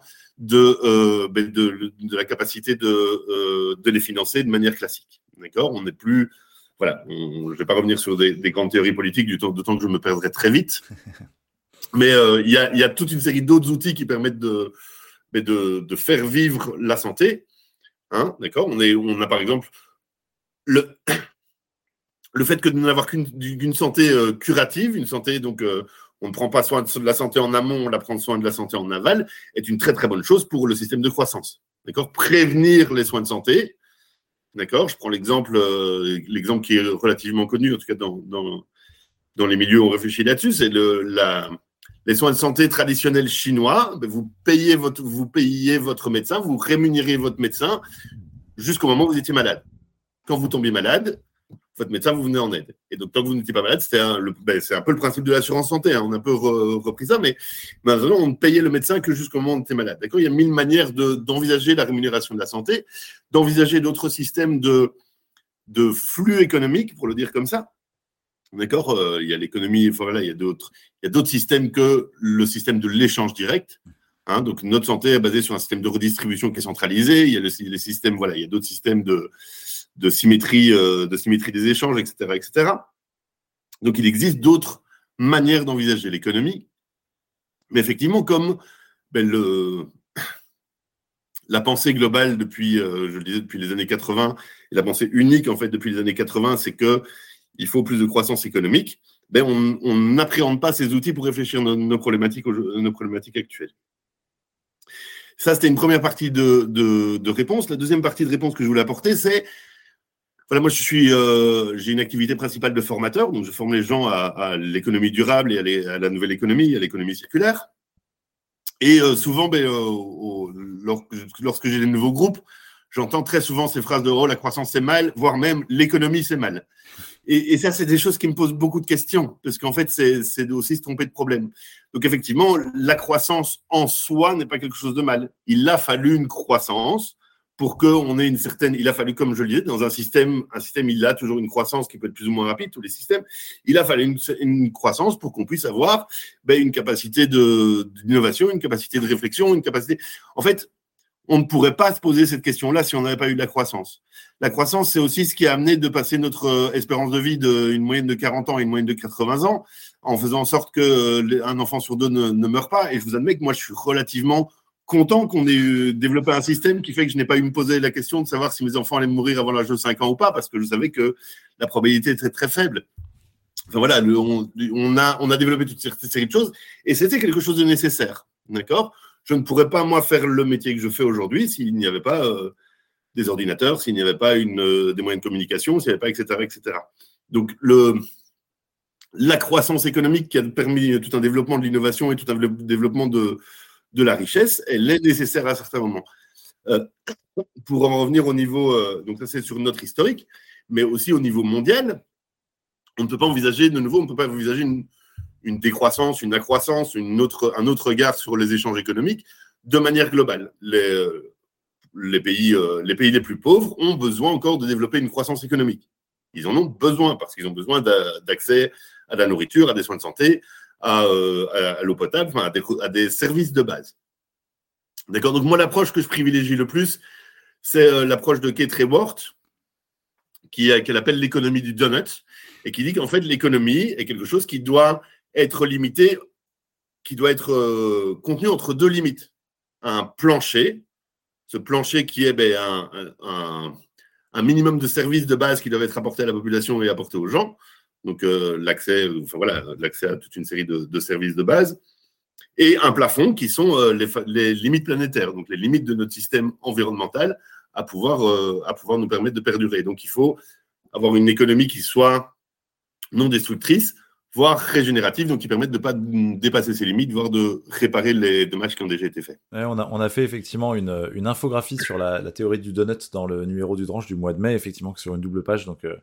Speaker 4: euh, ben, de, de, la capacité de, euh, de les financer de manière classique. D'accord? On n'est plus. Voilà, je ne vais pas revenir sur des, grandes théories politiques, du temps, que je me perdrai très vite. *laughs* Mais euh, il y, a, y, a, toute une série d'autres outils qui permettent de, ben, de, de, faire vivre la santé. Hein, D'accord? On, on a par exemple *clears throat* le, fait que de n'avoir qu'une santé curative, une santé donc on ne prend pas soin de la santé en amont, on la prend soin de la santé en aval, est une très très bonne chose pour le système de croissance. D'accord? Prévenir les soins de santé. D'accord? Je prends l'exemple euh, l'exemple qui est relativement connu, en tout cas dans, dans, les milieux où on réfléchit là-dessus, c'est le, la, les soins de santé traditionnels chinois. Ben, vous payez votre, vous payez votre médecin, vous rémunérez votre médecin jusqu'au moment où vous étiez malade. Quand vous tombez malade, votre médecin vous venez en aide. Et donc, tant que vous n'étiez pas malade, c'était ben, c'est un peu le principe de l'assurance santé. Hein. On a un peu repris ça, mais maintenant, on ne payait le médecin que jusqu'au moment où on était malade. D'accord? Il y a mille manières d'envisager la rémunération de la santé, d'envisager d'autres systèmes de, de flux économiques, pour le dire comme ça. D'accord? Euh, Il y a l'économie, il y a d'autres, il y a d'autres systèmes que le système de l'échange direct. Hein. donc, notre santé est basée sur un système de redistribution qui est centralisé. Il y a les systèmes, voilà, il y a d'autres systèmes de de symétrie, euh, de symétrie des échanges, etc., etc. Donc il existe d'autres manières d'envisager l'économie, mais effectivement, comme ben, la pensée globale depuis, euh, je le disais, depuis les années 80, et la pensée unique en fait depuis les années 80, c'est que il faut plus de croissance économique. Ben, on n'appréhende pas ces outils pour réfléchir nos, nos problématiques, nos problématiques actuelles. Ça, c'était une première partie de, de, réponse. La deuxième partie de réponse que je voulais apporter, c'est voilà, moi, je suis, euh, j'ai une activité principale de formateur, donc je forme les gens à, l'économie durable et à, la nouvelle économie, à l'économie circulaire. Et euh, souvent, ben, euh, lorsque, j'ai des nouveaux groupes, j'entends très souvent ces phrases de oh la croissance c'est mal, voire même l'économie c'est mal. Et, ça, c'est des choses qui me posent beaucoup de questions, parce qu'en fait, c'est aussi se tromper de problème. Donc effectivement, la croissance en soi n'est pas quelque chose de mal. Il a fallu une croissance pour qu'on ait une certaine. Il a fallu, comme je le disais, dans un système, un système, il a toujours une croissance qui peut être plus ou moins rapide, tous les systèmes. Il a fallu une, croissance pour qu'on puisse avoir ben, une capacité d'innovation, une capacité de réflexion, une capacité. En fait, on ne pourrait pas se poser cette question-là si on n'avait pas eu de la croissance. La croissance, c'est aussi ce qui a amené de passer notre euh, espérance de vie d'une moyenne de 40 ans à une moyenne de 80 ans, en faisant en sorte qu'un euh, enfant sur deux ne, ne meure pas. Et je vous admets que moi, je suis relativement content qu'on ait développé un système qui fait que je n'ai pas eu me poser la question de savoir si mes enfants allaient mourir avant l'âge de 5 ans ou pas, parce que je savais que la probabilité était très faible. Enfin voilà, on, a, développé toute cette série de choses et c'était quelque chose de nécessaire. D'accord? Je ne pourrais pas, moi, faire le métier que je fais aujourd'hui s'il n'y avait pas euh, des ordinateurs, s'il n'y avait pas une, euh, des moyens de communication, s'il n'y avait pas, etc., etc. Donc, la croissance économique qui a permis tout un développement de l'innovation et tout un développement de, de la richesse, elle est nécessaire à certains moments. Euh, pour en revenir au niveau, euh, donc ça c'est sur notre historique, mais aussi au niveau mondial, on ne peut pas envisager de nouveau, on ne peut pas envisager une, décroissance, une accroissance, une autre, un autre regard sur les échanges économiques de manière globale. Les, euh, les, pays, les pays les plus pauvres ont besoin encore de développer une croissance économique. Ils en ont besoin parce qu'ils ont besoin d'accès à la nourriture, à des soins de santé, euh, à, l'eau potable, à des, services de base. D'accord? Donc, moi, l'approche que je privilégie le plus, c'est euh, l'approche de Kate Raworth, qu'elle appelle l'économie du donut, et qui dit qu'en fait, l'économie est quelque chose qui doit être limité, qui doit être euh, contenu entre deux limites. Un plancher, ce plancher qui est ben, un, un, minimum de services de base qui doivent être apportés à la population et apportés aux gens, donc euh, l'accès, enfin voilà, l'accès à toute une série de, services de base, et un plafond qui sont euh, les, limites planétaires, donc les limites de notre système environnemental à pouvoir, euh, à pouvoir nous permettre de perdurer. Donc il faut avoir une économie qui soit non destructrice, voire régénérative, donc qui permettent de ne pas dépasser ses limites, voire de réparer les dommages qui ont déjà été faits.
Speaker 2: on, a, on, a, fait effectivement une, une infographie sur la, la, théorie du donut dans le numéro du Dranche du mois de mai, effectivement, sur une double page. Donc, euh,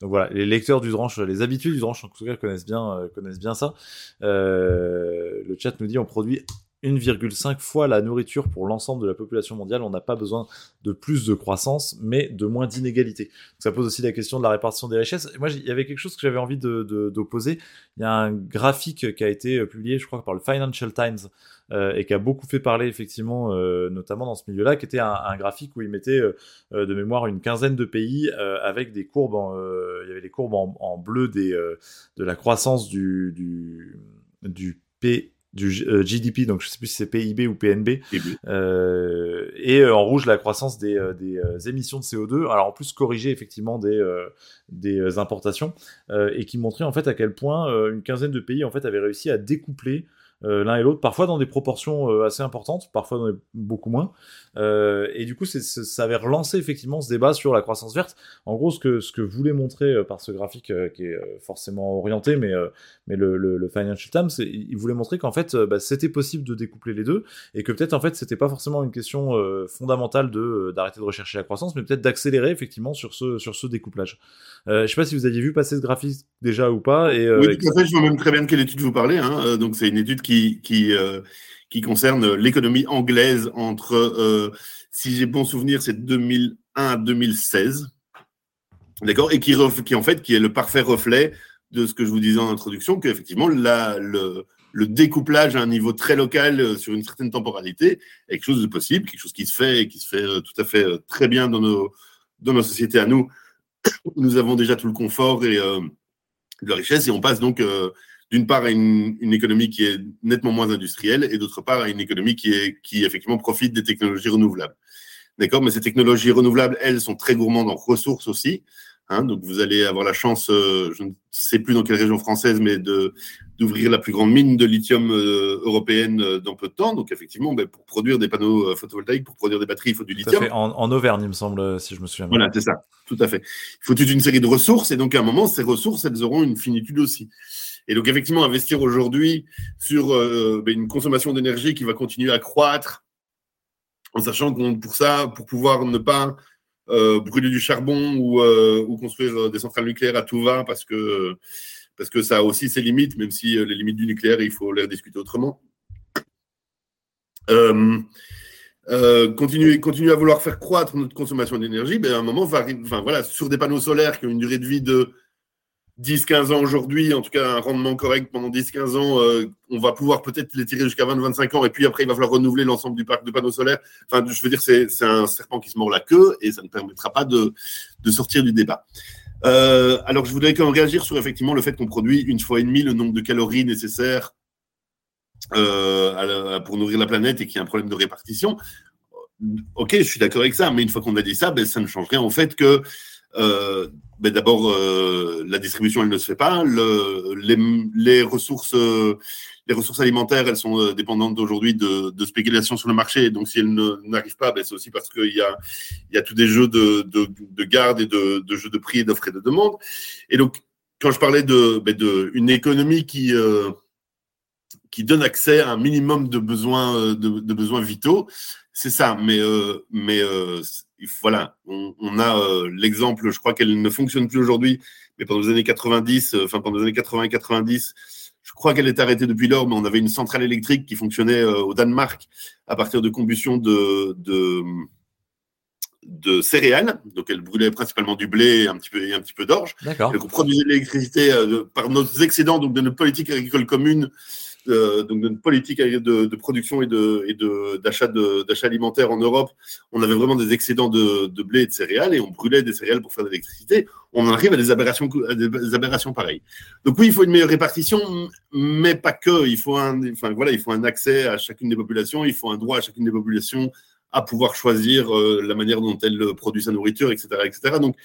Speaker 2: donc voilà, les lecteurs du Dranche, les habitués du Dranche, en tout cas, connaissent bien, euh, connaissent bien ça. Euh, le chat nous dit on produit 1,5 fois la nourriture pour l'ensemble de la population mondiale. On n'a pas besoin de plus de croissance, mais de moins d'inégalité. Ça pose aussi la question de la répartition des richesses. moi, il y avait quelque chose que j'avais envie d'opposer. De, il y a un graphique qui a été euh, publié, je crois, par le Financial Times euh, et qui a beaucoup fait parler, effectivement, euh, notamment dans ce milieu-là, qui était un, graphique où il mettait de mémoire une quinzaine de pays avec des courbes. il y avait les courbes en, bleu de la croissance du, du, du P du GDP, euh, donc je sais plus si c'est PIB ou PNB, euh, et euh, en rouge la croissance des, des émissions de CO2. Alors en plus corriger effectivement des, des importations et qui montrait en fait à quel point une quinzaine de pays en fait avaient réussi à découpler l'un et l'autre, parfois dans des proportions euh, assez importantes, parfois beaucoup moins. Euh, et du coup, ça avait relancé effectivement ce débat sur la croissance verte. En gros, ce que, ce que voulait montrer par ce graphique, qui est forcément orienté, mais, mais le, le, Financial Times, il voulait montrer qu'en fait, bah, c'était possible de découpler les deux, et que peut-être en fait, c'était pas forcément une question fondamentale d'arrêter de rechercher la croissance, mais peut-être d'accélérer effectivement sur ce, sur ce découplage. je sais pas si vous aviez vu passer ce graphique déjà ou pas. Et,
Speaker 4: oui, tout à fait, je vois même très bien de quelle étude vous parlez. Hein. Donc, c'est une étude euh, qui concerne l'économie anglaise entre, euh, si j'ai bon souvenir, c'est 2001 à 2016. D'accord? Et qui, en fait, qui est le parfait reflet de ce que je vous disais en introduction, qu'effectivement, le, le découplage à un niveau très local euh, sur une certaine temporalité est quelque chose de possible, quelque chose qui se fait et qui se fait tout à fait très bien dans nos, dans sociétés à nous. *coughs* Nous avons déjà tout le confort et la richesse et on passe donc d'une part à une, économie qui est nettement moins industrielle et d'autre part à une économie qui, est, qui effectivement profite des technologies renouvelables. D'accord? Mais ces technologies renouvelables, elles, sont très gourmandes en ressources aussi. Hein, donc vous allez avoir la chance, euh, je ne sais plus dans quelle région française, mais de d'ouvrir la plus grande mine de lithium euh, européenne euh, dans peu de temps. Donc effectivement, ben, pour produire des panneaux photovoltaïques, pour produire des batteries, il faut du lithium.
Speaker 2: En, en, Auvergne, il me semble, si je me souviens
Speaker 4: bien. Voilà, c'est ça, tout à fait. Il faut toute une série de ressources, et donc à un moment, ces ressources, elles auront une finitude aussi. Et donc, effectivement, investir aujourd'hui sur euh, ben, une consommation d'énergie qui va continuer à croître, en sachant que pour ça, pour pouvoir ne pas euh, brûler du charbon ou, euh, construire des centrales nucléaires à tout va, parce que, parce que ça a aussi ses limites, même si les limites du nucléaire, il faut les discuter autrement. continuer, continuer à vouloir faire croître notre consommation d'énergie, ben à un moment, sur des panneaux solaires qui ont une durée de vie de 10-15 ans aujourd'hui, en tout cas un rendement correct pendant 10-15 ans, euh, on va pouvoir peut-être les tirer jusqu'à 20-25 ans, et puis après il va falloir renouveler l'ensemble du parc de panneaux solaires. Enfin, je veux dire, c'est un serpent qui se mord la queue, et ça ne permettra pas de, de sortir du débat. Euh, alors, je voudrais quand même réagir sur effectivement le fait qu'on produit une fois et demie le nombre de calories nécessaires euh, pour nourrir la planète et qu'il y a un problème de répartition. Ok, je suis d'accord avec ça, mais une fois qu'on a dit ça, ben, ça ne change rien au fait que euh, ben d'abord, euh, la distribution, elle ne se fait pas. Le, les, ressources, euh, les ressources alimentaires, elles sont dépendantes aujourd'hui de, de spéculation sur le marché. Donc, si elles n'arrivent pas, ben, c'est aussi parce qu'il y a, y a tous des jeux de, de, de garde et de, jeux de prix, d'offres et de demande. Et donc, quand je parlais de, ben, de économie qui qui donne accès à un minimum de besoins, de, besoins vitaux, c'est ça. Mais, euh, mais euh, voilà, on, a euh, l'exemple, je crois qu'elle ne fonctionne plus aujourd'hui, mais pendant les années 90, enfin pendant les années 80 et 90, je crois qu'elle est arrêtée depuis lors, mais on avait une centrale électrique qui fonctionnait au Danemark à partir de combustion de, de, de céréales. Donc, elle brûlait principalement du blé et un petit peu, et un petit peu d'orge.
Speaker 1: D'accord.
Speaker 4: Donc, on produisait de l'électricité par nos excédents donc de notre politique agricole commune donc d'une politique de, de, production et de d'achat de, d'achat alimentaire en Europe, on avait vraiment des excédents de, de, blé et de céréales et on brûlait des céréales pour faire de l'électricité. On en arrive à des aberrations, des aberrations pareilles. Donc oui, il faut une meilleure répartition, mais pas que. Il faut un, enfin voilà, il faut un accès à chacune des populations, il faut un droit à chacune des populations à pouvoir choisir euh, la manière dont elle produit sa nourriture, etc., etc. Donc,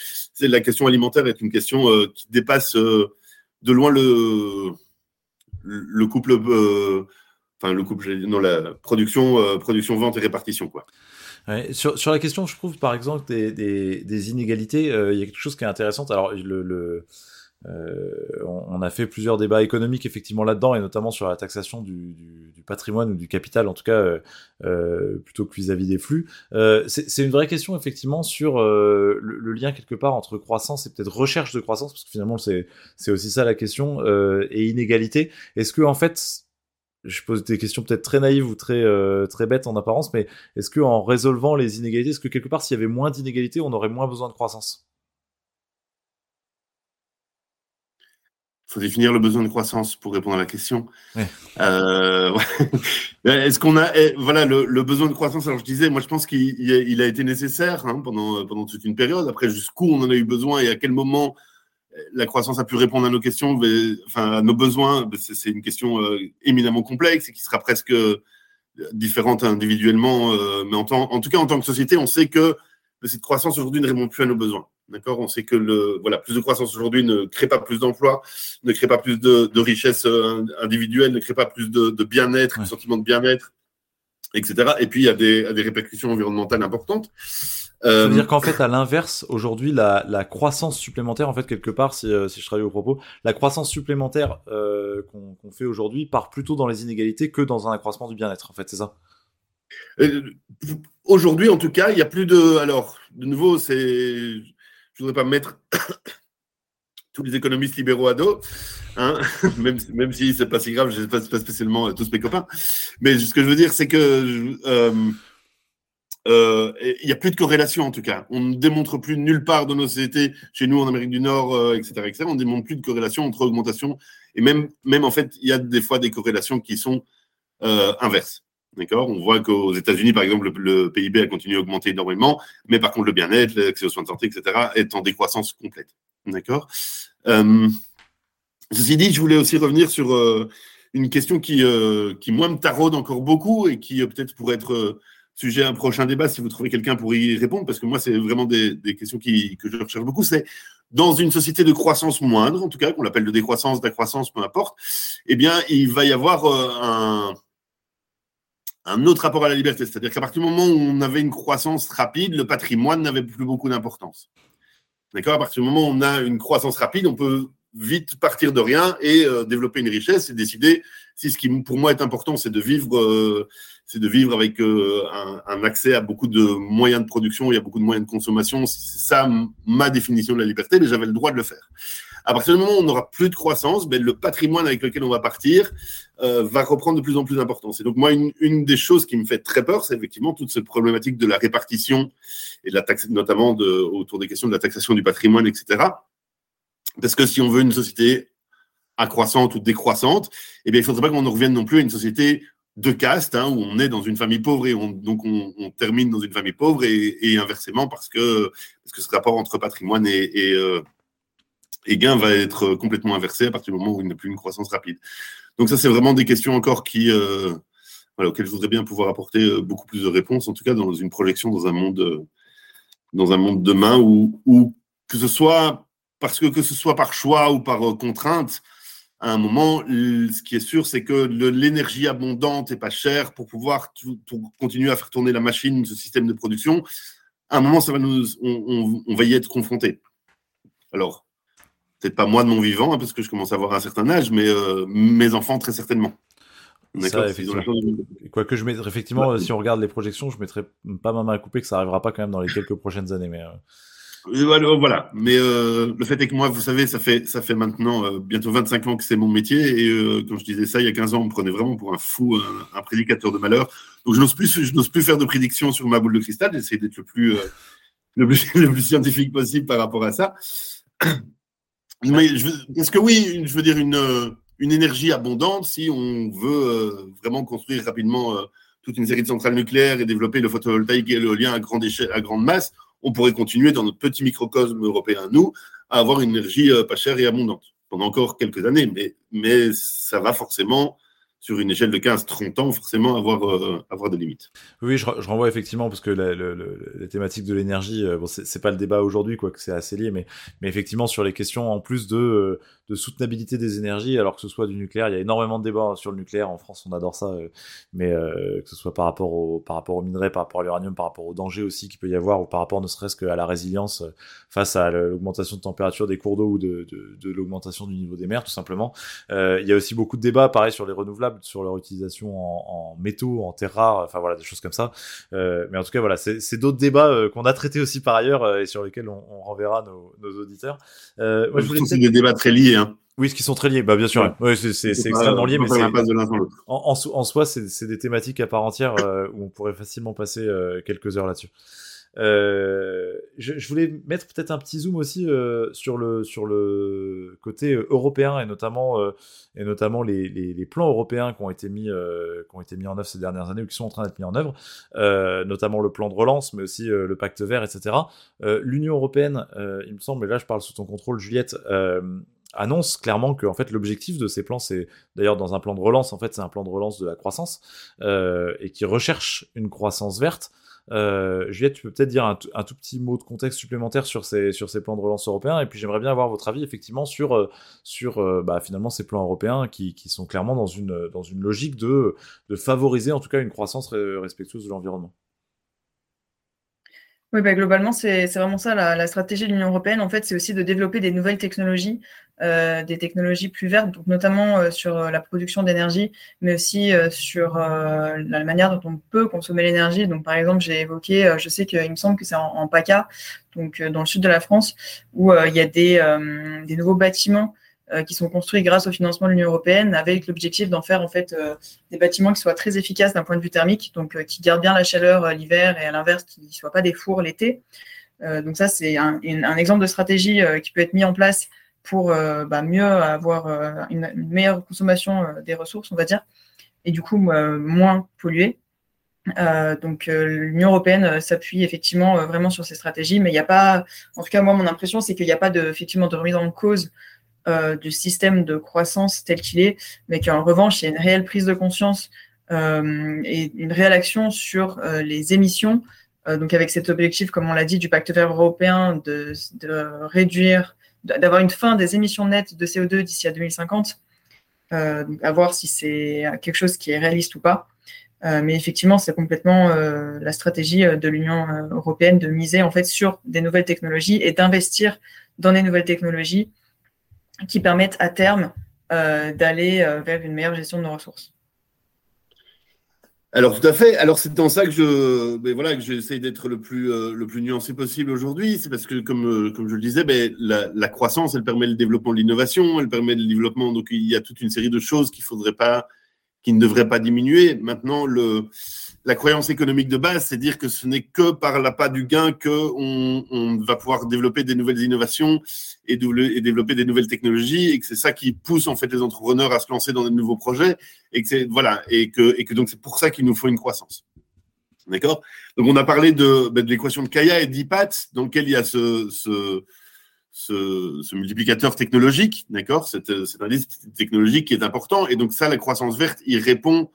Speaker 4: la question alimentaire est une question euh, qui dépasse euh, de loin le le couple, euh, enfin le couple, non, la production, euh, production, vente et répartition, quoi.
Speaker 1: sur, sur, la question, je trouve par exemple des, des, inégalités, euh, il y a quelque chose qui est intéressant. Alors le euh, on, a fait plusieurs débats économiques effectivement là-dedans et notamment sur la taxation du, du, du, patrimoine ou du capital en tout cas euh, euh plutôt que vis-à-vis des flux. Euh, c'est une vraie question effectivement sur le, le, lien quelque part entre croissance et peut-être recherche de croissance parce que finalement c'est aussi ça la question et inégalité. Est-ce que en fait je pose des questions peut-être très naïves ou très très bêtes en apparence, mais est-ce que en résolvant les inégalités, est-ce que quelque part s'il y avait moins d'inégalités, on aurait moins besoin de croissance?
Speaker 4: Faut définir le besoin de croissance pour répondre à la question. *laughs* Euh, est-ce qu'on a, eh, voilà, le, besoin de croissance Alors je disais, moi je pense qu'il a, été nécessaire hein, pendant pendant toute une période. Après, jusqu'où on en a eu besoin et à quel moment eh, la croissance a pu répondre à nos questions, enfin à nos besoins, c'est une question euh, éminemment complexe et qui sera presque euh, différente individuellement, mais en, en tout cas en tant que société, on sait que cette croissance aujourd'hui ne répond plus à nos besoins. D'accord On sait que le, voilà, plus de croissance aujourd'hui ne crée pas plus d'emplois, ne crée pas plus de, de richesse euh, individuelle, ne crée pas plus de, de bien-être, de sentiment de bien-être, etc. Et puis, il y a des, des répercussions environnementales importantes.
Speaker 1: Euh... Ça veut dire qu'en fait, à l'inverse, aujourd'hui, la, la, croissance supplémentaire, en fait, quelque part, si, euh, si je travaille au propos, la croissance supplémentaire euh, qu'on fait aujourd'hui part plutôt dans les inégalités que dans un accroissement du bien-être, en fait, c'est ça?
Speaker 4: Euh, Aujourd'hui, en tout cas, il n'y a plus de. Alors, de nouveau, c'est je voudrais pas mettre *coughs* tous les économistes libéraux à dos, hein, *laughs* même, même si c'est pas si grave, je sais pas, spécialement euh, tous mes copains. Mais ce que je veux dire, c'est que euh, euh, il n'y a plus de corrélation en tout cas. On ne démontre plus nulle part dans nos sociétés, chez nous en Amérique du Nord, etc., etc., On ne démontre plus de corrélation entre augmentation et même, même en fait, il y a des fois des corrélations qui sont inverses. D'accord? On voit qu'aux États-Unis, par exemple, le, PIB a continué à augmenter énormément, mais par contre, le bien-être, l'accès aux soins de santé, etc., est en décroissance complète. D'accord? Euh, Ceci dit, je voulais aussi revenir sur euh, une question qui, euh, qui, moi, me taraude encore beaucoup et qui peut-être pourrait être sujet à un prochain débat si vous trouvez quelqu'un pour y répondre, parce que moi, c'est vraiment des, questions qui, que je recherche beaucoup. C'est dans une société de croissance moindre, en tout cas, qu'on l'appelle de décroissance, d'accroissance, peu importe, eh bien, il va y avoir un un autre rapport à la liberté. C'est-à-dire qu'à partir du moment où on avait une croissance rapide, le patrimoine n'avait plus beaucoup d'importance. D'accord? À partir du moment où on a une croissance rapide, on peut vite partir de rien et euh, développer une richesse et décider si ce qui pour moi est important, c'est de vivre, euh, c'est de vivre avec euh, un, accès à beaucoup de moyens de production, il y a beaucoup de moyens de consommation. C'est ça ma définition de la liberté, mais j'avais le droit de le faire. À partir du moment où on n'aura plus de croissance, ben, le patrimoine avec lequel on va partir euh, va reprendre de plus en plus d'importance. Et donc moi, une, des choses qui me fait très peur, c'est effectivement toute cette problématique de la répartition et de la taxe, notamment autour des questions de la taxation du patrimoine, etc. Parce que si on veut une société accroissante ou décroissante, eh bien, il ne faudrait pas qu'on revienne non plus à une société de caste, hein, où on est dans une famille pauvre et on, donc on, termine dans une famille pauvre et, inversement parce que, parce que ce rapport entre patrimoine et, et, euh, et, gain va être complètement inversé à partir du moment où il n'y a plus une croissance rapide. Donc ça, c'est vraiment des questions encore qui, euh, voilà, auxquelles je voudrais bien pouvoir apporter euh, beaucoup plus de réponses, en tout cas dans une projection dans un monde, dans un monde demain où, que ce soit parce que que ce soit par choix ou par contrainte, à un moment, ce qui est sûr, c'est que l'énergie abondante et pas chère pour pouvoir continuer à faire tourner la machine, ce système de production, à un moment, ça va nous, on, va y être confronté. Alors, peut-être pas moi de mon vivant, hein, parce que je commence à avoir un certain âge, mais euh, mes enfants, très certainement.
Speaker 2: Ça, effectivement. Quoique je mettrais, effectivement, si on regarde les projections, je mettrais pas ma main à couper que ça arrivera pas quand même dans les quelques prochaines années. Mais, euh,
Speaker 4: voilà, mais euh, le fait est que moi, vous savez, ça fait, ça fait maintenant euh, bientôt 25 ans que c'est mon métier. Et euh, quand je disais ça, il y a 15 ans, on me prenait vraiment pour un fou, un, prédicateur de malheur. Donc je n'ose plus, je n'ose plus faire de prédictions sur ma boule de cristal. J'essaie d'être le plus, le plus, *laughs* le plus scientifique possible par rapport à ça. Mais est-ce que oui, je veux dire une, une énergie abondante, si on veut vraiment construire rapidement toute une série de centrales nucléaires et développer le photovoltaïque et l'éolien à grande échelle, à grande masse, on pourrait continuer dans notre petit microcosme européen, nous, à avoir une énergie euh, pas chère et abondante pendant encore quelques années. Mais, mais ça va forcément sur une échelle de 15-30 ans, forcément avoir, euh, avoir des limites.
Speaker 2: Oui, je, je, renvoie effectivement, parce que la, les thématiques de l'énergie, euh, bon, c'est pas le débat aujourd'hui, quoi, que c'est assez lié, mais, mais effectivement, sur les questions en plus de, euh, de soutenabilité des énergies, alors que ce soit du nucléaire, il y a énormément de débats sur le nucléaire, en France, on adore ça, mais que ce soit par rapport, au, par rapport au minerai, par rapport à l'uranium, par rapport aux dangers aussi qu'il peut y avoir, ou par rapport ne serait-ce qu'à la résilience face à l'augmentation de température des cours d'eau ou de, de, de l'augmentation du niveau des mers, tout simplement. il y a aussi beaucoup de débats, pareil, sur les renouvelables sur leur utilisation en, métaux, en terres rares, enfin voilà, des choses comme ça. Euh, mais en tout cas, voilà, c'est d'autres débats euh, qu'on a traités aussi par ailleurs euh, et sur lesquels on, renverra nos, auditeurs.
Speaker 4: moi, je voulais c'est des débats très liés. Hein.
Speaker 2: Oui, ce qui sont très liés, bah bien sûr. Ouais. c'est extrêmement lié, mais en, en, soi, c'est des thématiques à part entière où on pourrait facilement passer quelques heures là-dessus. Euh, je, je, voulais mettre peut-être un petit zoom aussi euh, sur, le, sur le côté euh, européen et notamment, euh, et notamment les, les, les, plans européens qui ont, été mis, euh, qui ont été mis en œuvre ces dernières années ou qui sont en train d'être mis en œuvre, notamment le plan de relance, mais aussi le pacte vert, etc. L'Union européenne, il me semble, et là je parle sous ton contrôle, Juliette, annonce clairement que en fait l'objectif de ces plans c'est d'ailleurs dans un plan de relance en fait c'est un plan de relance de la croissance euh, et qui recherche une croissance verte euh, Juliette, tu peux peut-être dire un, tout petit mot de contexte supplémentaire sur ces, sur ces plans de relance européens, et puis j'aimerais bien avoir votre avis effectivement sur, euh, sur bah, finalement ces plans européens qui, qui, sont clairement dans une, dans une logique de, de favoriser en tout cas une croissance respectueuse de l'environnement.
Speaker 3: Oui, bah, globalement, c'est vraiment ça. La, stratégie de l'Union européenne, en fait, c'est aussi de développer des nouvelles technologies, euh, des technologies plus vertes, donc notamment euh, sur euh, la production d'énergie, mais aussi sur la manière dont on peut consommer l'énergie. Donc, par exemple, j'ai évoqué, je sais qu'il me semble que c'est en, en, PACA, donc dans le sud de la France, où il y a des, des nouveaux bâtiments euh, qui sont construits grâce au financement de l'Union européenne, avec l'objectif d'en faire en fait euh, des bâtiments qui soient très efficaces d'un point de vue thermique, donc euh, qui gardent bien la chaleur l'hiver et à l'inverse qui ne soient pas des fours l'été. donc ça c'est un, exemple de stratégie qui peut être mis en place pour bah, mieux avoir une, meilleure consommation des ressources, on va dire, et du coup moins polluer. Euh, donc l'Union européenne s'appuie effectivement vraiment sur ces stratégies, mais il n'y a pas, en tout cas moi mon impression c'est qu'il n'y a pas de, effectivement de remise en cause euh, du système de croissance tel qu'il est, mais qu'en revanche, il y a une réelle prise de conscience euh, et une réelle action sur euh, les émissions. donc avec cet objectif, comme on l'a dit, du pacte vert européen de, réduire, d'avoir une fin des émissions nettes de CO2 d'ici à 2050. donc à voir si c'est quelque chose qui est réaliste ou pas. mais effectivement, c'est complètement la stratégie de l'Union européenne de miser en fait sur des nouvelles technologies et d'investir dans des nouvelles technologies qui permettent à terme euh, d'aller euh, vers une meilleure gestion de nos ressources.
Speaker 4: Alors tout à fait. Alors c'est dans ça que je, ben, voilà, que j'essaie d'être le plus euh, le plus nuancé possible aujourd'hui. C'est parce que comme comme je le disais, ben, la, croissance, elle permet le développement de l'innovation, elle permet le développement. Donc il y a toute une série de choses qu'il faudrait pas qui ne devrait pas diminuer. Maintenant, le, la croyance économique de base, c'est dire que ce n'est que par l'appât du gain qu'on on va pouvoir développer des nouvelles innovations et, développer des nouvelles technologies et que c'est ça qui pousse en fait les entrepreneurs à se lancer dans de nouveaux projets et que voilà et que, et que donc c'est pour ça qu'il nous faut une croissance. D'accord? Donc on a parlé de, ben, de l'équation de Kaya et d'IPAT dans lequel il y a ce, ce ce, multiplicateur technologique, d'accord C'est un indice technologique qui est important. Et donc ça, la croissance verte, il répond,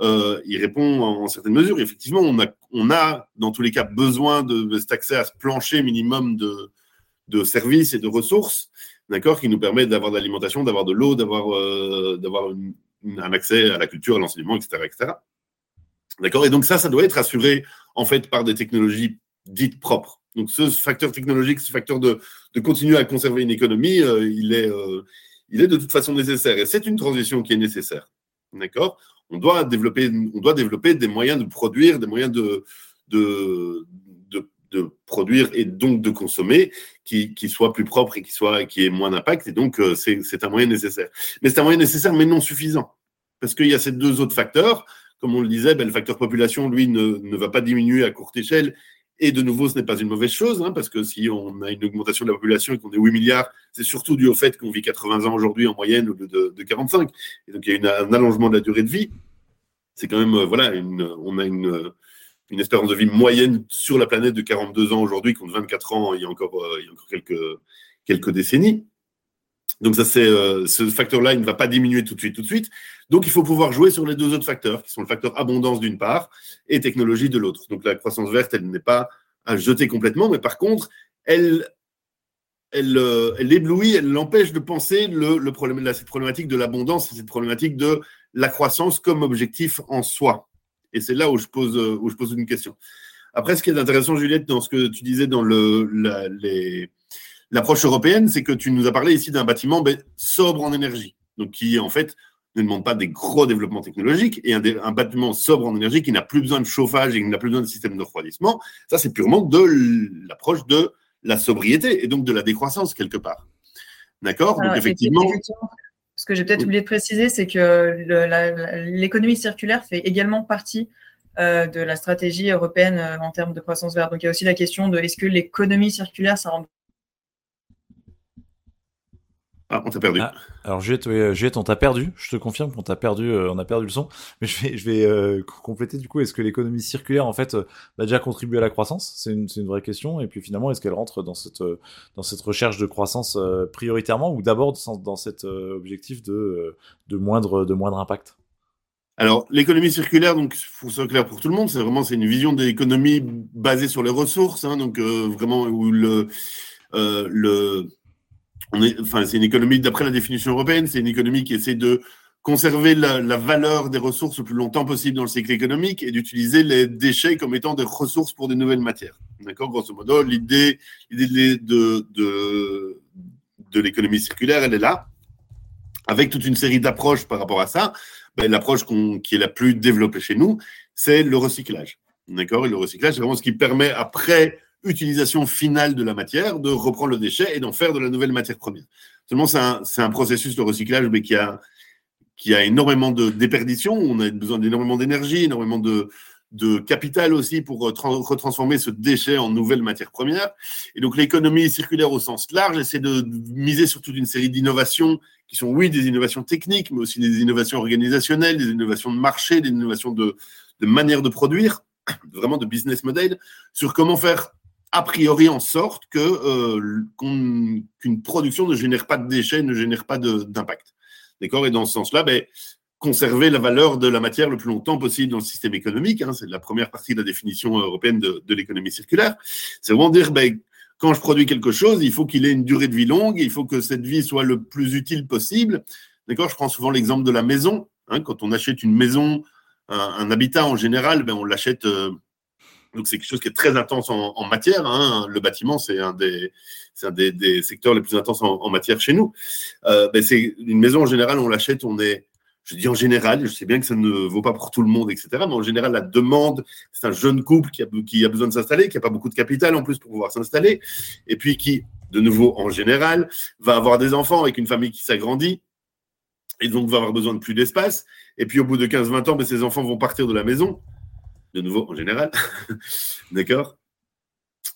Speaker 4: euh, il répond en, certaines mesures. effectivement, on a, on a dans tous les cas besoin de, cet accès à ce plancher minimum de, de services et de ressources, d'accord, qui nous permet d'avoir de l'alimentation, d'avoir de l'eau, d'avoir euh, d'avoir un accès à la culture, à l'enseignement, etc., etc. D'accord Et donc ça, ça doit être assuré en fait par des technologies dites propres. Donc ce facteur technologique, ce facteur de, de continuer à conserver une économie, euh, il, est, euh, il est de toute façon nécessaire. Et c'est une transition qui est nécessaire. D'accord? On doit, développer, on doit développer des moyens de produire, des moyens de, de, de, produire et donc de consommer qui, qui soient plus propres et qui, soient, qui aient moins d'impact. Et donc, euh, c'est un moyen nécessaire. Mais c'est un moyen nécessaire, mais non suffisant. Parce qu'il y a ces deux autres facteurs. Comme on le disait, ben, le facteur population, lui, ne, ne va pas diminuer à courte échelle et de nouveau, ce n'est pas une mauvaise chose, hein, parce que si on a une augmentation de la population et qu'on est 8 milliards, c'est surtout dû au fait qu'on vit 80 ans aujourd'hui en moyenne au lieu de, 45. Et donc, il y a un allongement de la durée de vie. C'est quand même, euh, voilà, une, on a une, une, espérance de vie moyenne sur la planète de 42 ans aujourd'hui, contre 24 ans il y a encore, euh, il y a encore quelques, quelques décennies. Donc c'est euh, ce facteur-là, il ne va pas diminuer tout de suite, tout de suite. Donc il faut pouvoir jouer sur les deux autres facteurs, qui sont le facteur abondance d'une part et technologie de l'autre. Donc la croissance verte, elle n'est pas à jeter complètement, mais par contre, elle, elle, euh, elle éblouit, elle l'empêche de penser le, problème, cette problématique de l'abondance, cette problématique de la croissance comme objectif en soi. Et c'est là où je pose, euh, où je pose une question. Après, ce qui est intéressant, Juliette, dans ce que tu disais dans les L'approche européenne, c'est que tu nous as parlé ici d'un bâtiment ben, sobre en énergie, donc qui en fait ne demande pas des gros développements technologiques, et un, bâtiment sobre en énergie qui n'a plus besoin de chauffage et qui n'a plus besoin de système de refroidissement, ça c'est purement de l'approche de la sobriété et donc de la décroissance quelque part. D'accord?
Speaker 3: Donc effectivement. Ce que j'ai peut-être oublié de préciser, c'est que l'économie circulaire fait également partie euh, de la stratégie européenne euh, en termes de croissance verte. Donc il y a aussi la question de est-ce que l'économie circulaire, ça rentre
Speaker 4: ah, on t'a perdu. Ah,
Speaker 5: alors Juliette, oui, on t'a perdu. Je te confirme qu'on t'a perdu. Euh, on a perdu le son. Mais je vais, je vais euh, compléter du coup. Est-ce que l'économie circulaire, en fait, euh, va déjà contribuer à la croissance? C'est une, une, vraie question. Et puis finalement, est-ce qu'elle rentre dans cette, dans cette recherche de croissance prioritairement ou d'abord dans, dans cet objectif de, de moindre, de moindre impact?
Speaker 4: Alors, l'économie circulaire, donc, pour que ce soit clair pour tout le monde, c'est vraiment c'est une vision d'économie basée sur les ressources, hein, donc vraiment où le, le enfin, c'est une économie, d'après la définition européenne, c'est une économie qui essaie de conserver la, valeur des ressources le plus longtemps possible dans le cycle économique et d'utiliser les déchets comme étant des ressources pour des nouvelles matières. D'accord? Grosso modo, l'idée, de, de, l'économie circulaire, elle est là, avec toute une série d'approches par rapport à ça. Ben, L'approche qui est la plus développée chez nous, c'est le recyclage. D'accord? Et le recyclage, c'est vraiment ce qui permet, après utilisation finale de la matière, de reprendre le déchet et d'en faire de la nouvelle matière première. Seulement, c'est un, un, processus de recyclage mais qui, a, qui a énormément de déperdition. On a besoin d'énormément d'énergie, énormément de, de capital aussi pour retransformer ce déchet en nouvelle matière première. Et donc l'économie circulaire au sens large essaie de miser sur toute une série d'innovations qui sont, oui, des innovations techniques, mais aussi des innovations organisationnelles, des innovations de marché, des innovations de, de manière de produire, vraiment de business model, sur comment faire a priori en sorte que euh, qu'une production ne génère pas de déchets, ne génère pas d'impact. D'accord? Et dans ce sens-là, ben, conserver la valeur de la matière le plus longtemps possible dans le système économique, hein, c'est la première partie de la définition européenne de, l'économie circulaire. C'est vraiment dire, ben, quand je produis quelque chose, il faut qu'il ait une durée de vie longue, il faut que cette vie soit le plus utile possible. D'accord? Je prends souvent l'exemple de la maison. Hein, quand on achète une maison, un, habitat en général, ben, on l'achète. Euh, donc c'est quelque chose qui est très intense en, matière. Hein. Le bâtiment, c'est un, des, un des, secteurs les plus intenses en, matière chez nous. Euh, ben c'est une maison en général, on l'achète, on est, je dis en général, je sais bien que ça ne vaut pas pour tout le monde, etc. Mais en général, la demande, c'est un jeune couple qui a, qui a besoin de s'installer, qui n'a pas beaucoup de capital en plus pour pouvoir s'installer, et puis qui, de nouveau, en général, va avoir des enfants avec une famille qui s'agrandit et donc va avoir besoin de plus d'espace. Et puis au bout de 15-20 ans, ben, ces enfants vont partir de la maison, de nouveau en général. *laughs* D'accord?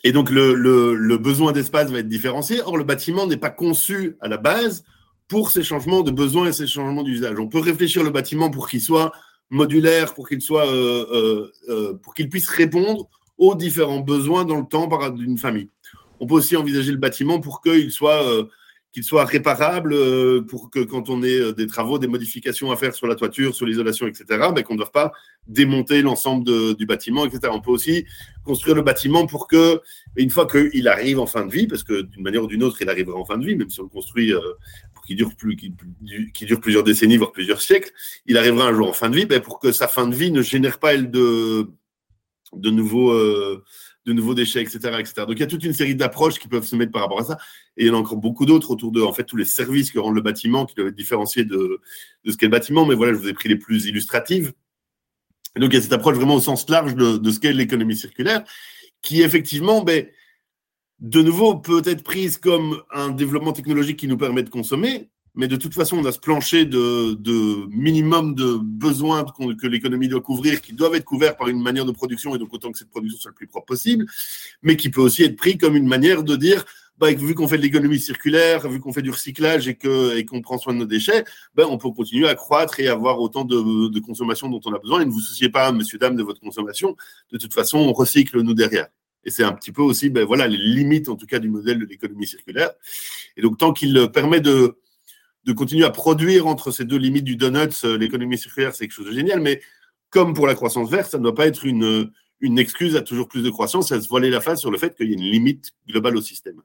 Speaker 4: Et donc le, besoin d'espace va être différencié. Or, le bâtiment n'est pas conçu à la base pour ces changements de besoins et ces changements d'usage. On peut réfléchir le bâtiment pour qu'il soit modulaire, pour qu'il soit, euh, euh, euh, pour qu'il puisse répondre aux différents besoins dans le temps d'une famille. On peut aussi envisager le bâtiment pour qu'il soit qu'il soit réparable pour que quand on ait des travaux, des modifications à faire sur la toiture, sur l'isolation, etc., ben, qu'on ne doive pas démonter l'ensemble du bâtiment, etc. On peut aussi construire le bâtiment pour que, une fois qu'il arrive en fin de vie, parce que d'une manière ou d'une autre, il arrivera en fin de vie, même si on le construit qui dure, plus, qui, qui, dure plusieurs décennies, voire plusieurs siècles, il arrivera un jour en fin de vie, ben pour que sa fin de vie ne génère pas, de, nouveaux, euh, de nouveaux déchets, etc., etc. Donc, il y a toute une série d'approches qui peuvent se mettre par rapport à ça. Et il y en a encore beaucoup d'autres autour de, en fait, tous les services que rend le bâtiment, qui doivent être différenciés de, de ce qu'est le bâtiment. Mais voilà, je vous ai pris les plus illustratives. Donc, il y a cette approche vraiment au sens large de, de ce qu'est l'économie circulaire, qui, effectivement, ben, de nouveau, peut être prise comme un développement technologique qui nous permet de consommer, mais de toute façon, on a ce plancher de, minimum de besoins que l'économie doit couvrir, qui doivent être couverts par une manière de production, et donc autant que cette production soit le plus propre possible, mais qui peut aussi être pris comme une manière de dire, bah, vu qu'on fait de l'économie circulaire, vu qu'on fait du recyclage et qu'on et qu'on prend soin de nos déchets, ben, on peut continuer à croître et avoir autant de, de consommation dont on a besoin. Et ne vous souciez pas, monsieur, dame, de votre consommation. De toute façon, on recycle nous derrière. Et c'est un petit peu aussi, ben voilà, les limites en tout cas du modèle de l'économie circulaire. Et donc, tant qu'il permet de, de continuer à produire entre ces deux limites du donut, euh, l'économie circulaire, c'est quelque chose de génial. Mais comme pour la croissance verte, ça ne doit pas être une, une excuse à toujours plus de croissance, à se voiler la face sur le fait qu'il y a une limite globale au système.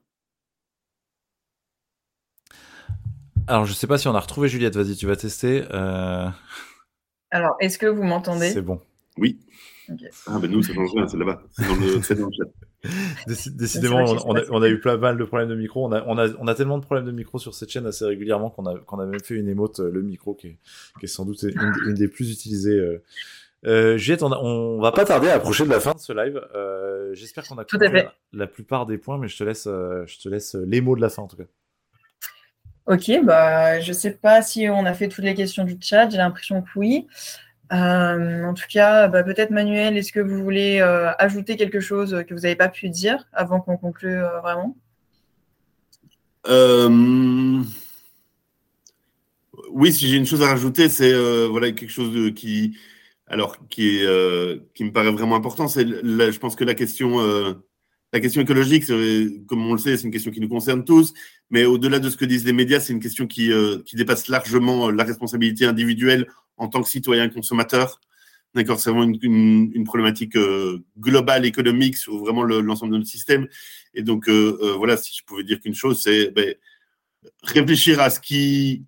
Speaker 2: Alors, je ne sais pas si on a retrouvé Juliette. Vas-y, tu vas tester. Euh.
Speaker 3: Alors, est-ce que vous m'entendez?
Speaker 2: C'est bon.
Speaker 4: Oui. Ah, ben nous, c'est dans le c'est là-bas. C'est dans, le,
Speaker 2: chat. *laughs* Décidément, on, a, on, a, eu plein mal de problèmes de micro. On a, on, a, on a tellement de problèmes de micro sur cette chaîne assez régulièrement qu'on a, qu'on a même fait une émote, euh, le micro, qui est, qui est sans doute une, des plus utilisées. Euh. Euh, Juliette, on, on, va pas tarder à approcher de la fin de ce live. Euh, J'espère qu'on a
Speaker 3: couvert la,
Speaker 2: la, plupart des points, mais je te laisse, je te laisse les mots de la fin en tout cas.
Speaker 3: Ok, bah, je sais pas si on a fait toutes les questions du chat. J'ai l'impression que oui. Euh, en tout cas, bah, peut-être Manuel, est-ce que vous voulez euh, ajouter quelque chose que vous n'avez pas pu dire avant qu'on conclue euh, vraiment?
Speaker 4: Oui, si j'ai une chose à rajouter, c'est voilà quelque chose qui, alors qui est, qui me paraît vraiment important. C'est, je pense que la question la question écologique, comme on le sait, c'est une question qui nous concerne tous, mais au-delà de ce que disent les médias, c'est une question qui dépasse largement la responsabilité individuelle en tant que citoyen consommateur. D'accord, c'est vraiment une, problématique euh, globale, économique sur vraiment l'ensemble de notre système. Et donc, euh, euh, voilà, si je pouvais dire qu'une chose, c'est ben, réfléchir à ce qui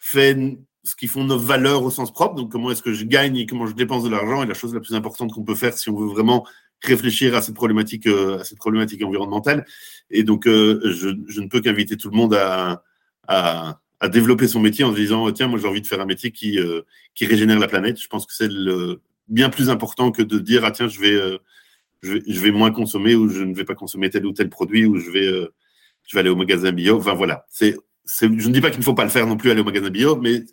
Speaker 4: fait, ce qui font nos valeurs au sens propre. Donc, comment est-ce que je gagne et comment je dépense de l'argent est la chose la plus importante qu'on peut faire si on veut vraiment réfléchir à cette problématique, à cette problématique environnementale. Et donc, je, ne peux qu'inviter tout le monde à à développer son métier en se disant tiens moi j'ai envie de faire un métier qui euh, qui régénère la planète. Je pense que c'est le bien plus important que de dire ah tiens je vais, euh, je vais, moins consommer ou je ne vais pas consommer tel ou tel produit ou je vais euh, je vais aller au magasin bio. Enfin voilà. C'est je ne dis pas qu'il ne faut pas le faire non plus aller au magasin bio mais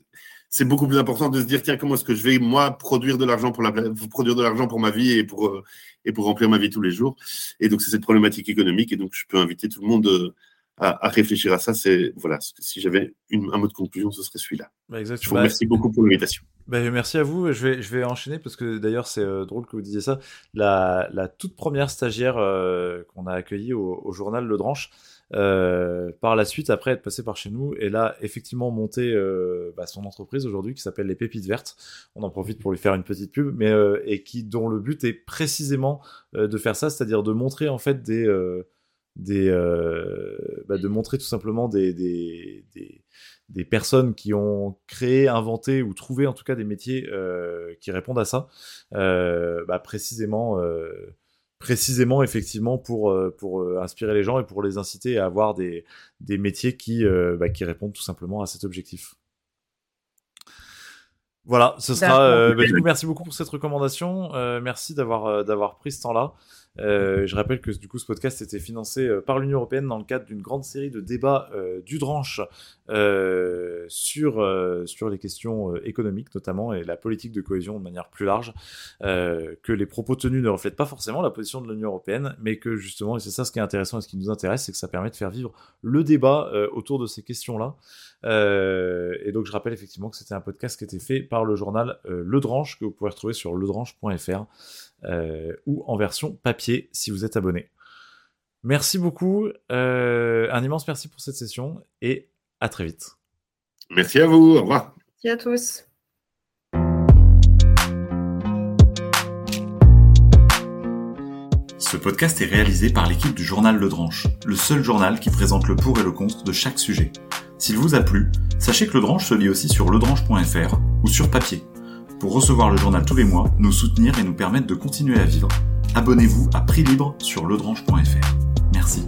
Speaker 4: c'est beaucoup plus important de se dire tiens comment est-ce que je vais moi produire de l'argent pour la produire de l'argent pour ma vie et pour et pour remplir ma vie tous les jours. Et donc c'est cette problématique économique et donc je peux inviter tout le monde à, réfléchir à ça. C'est voilà, si j'avais un mot de conclusion, ce serait celui-là.
Speaker 2: Bah,
Speaker 4: je vous remercie beaucoup pour l'invitation.
Speaker 2: Bah, merci à vous. Je vais, je vais enchaîner parce que d'ailleurs c'est euh, drôle que vous disiez ça. La, la toute première stagiaire euh, qu'on a accueillie au, journal Le Dranche, euh, par la suite, après être passée par chez nous, elle a effectivement monté bah, son entreprise aujourd'hui qui s'appelle Les Pépites Vertes. On en profite pour lui faire une petite pub, mais et qui dont le but est précisément de faire ça, c'est-à-dire de montrer en fait des des, euh, bah, de montrer tout simplement des, des, des, personnes qui ont créé, inventé ou trouvé en tout cas des métiers euh, qui répondent à ça, euh, bah, précisément, précisément effectivement pour, pour inspirer les gens et pour les inciter à avoir des, des métiers qui, bah, qui répondent tout simplement à cet objectif. Voilà, ce sera. du coup, merci beaucoup pour cette recommandation. merci d'avoir d'avoir pris ce temps-là. Euh, je rappelle que du coup ce podcast était financé euh, par l'Union européenne dans le cadre d'une grande série de débats euh, du Dranche sur sur les questions économiques notamment et la politique de cohésion de manière plus large. que les propos tenus ne reflètent pas forcément la position de l'Union européenne, mais que justement et c'est ça ce qui est intéressant et ce qui nous intéresse, c'est que ça permet de faire vivre le débat autour de ces questions-là. Et donc je rappelle effectivement que c'était un podcast qui était fait par le journal Le Dranche que vous pouvez retrouver sur ledranche.fr. Euh, ou en version papier si vous êtes abonné. Merci beaucoup, euh, un immense merci pour cette session et à très vite.
Speaker 4: Merci à vous, au revoir.
Speaker 3: Merci à tous.
Speaker 6: Ce podcast est réalisé par l'équipe du journal Le Dranche, le seul journal qui présente le pour et le contre de chaque sujet. S'il vous a plu, sachez que Le Dranche se lit aussi sur ledranche.fr ou sur papier pour recevoir le journal tous les mois, nous soutenir et nous permettre de continuer à vivre, abonnez-vous à prix libre sur ledrange.fr. Merci.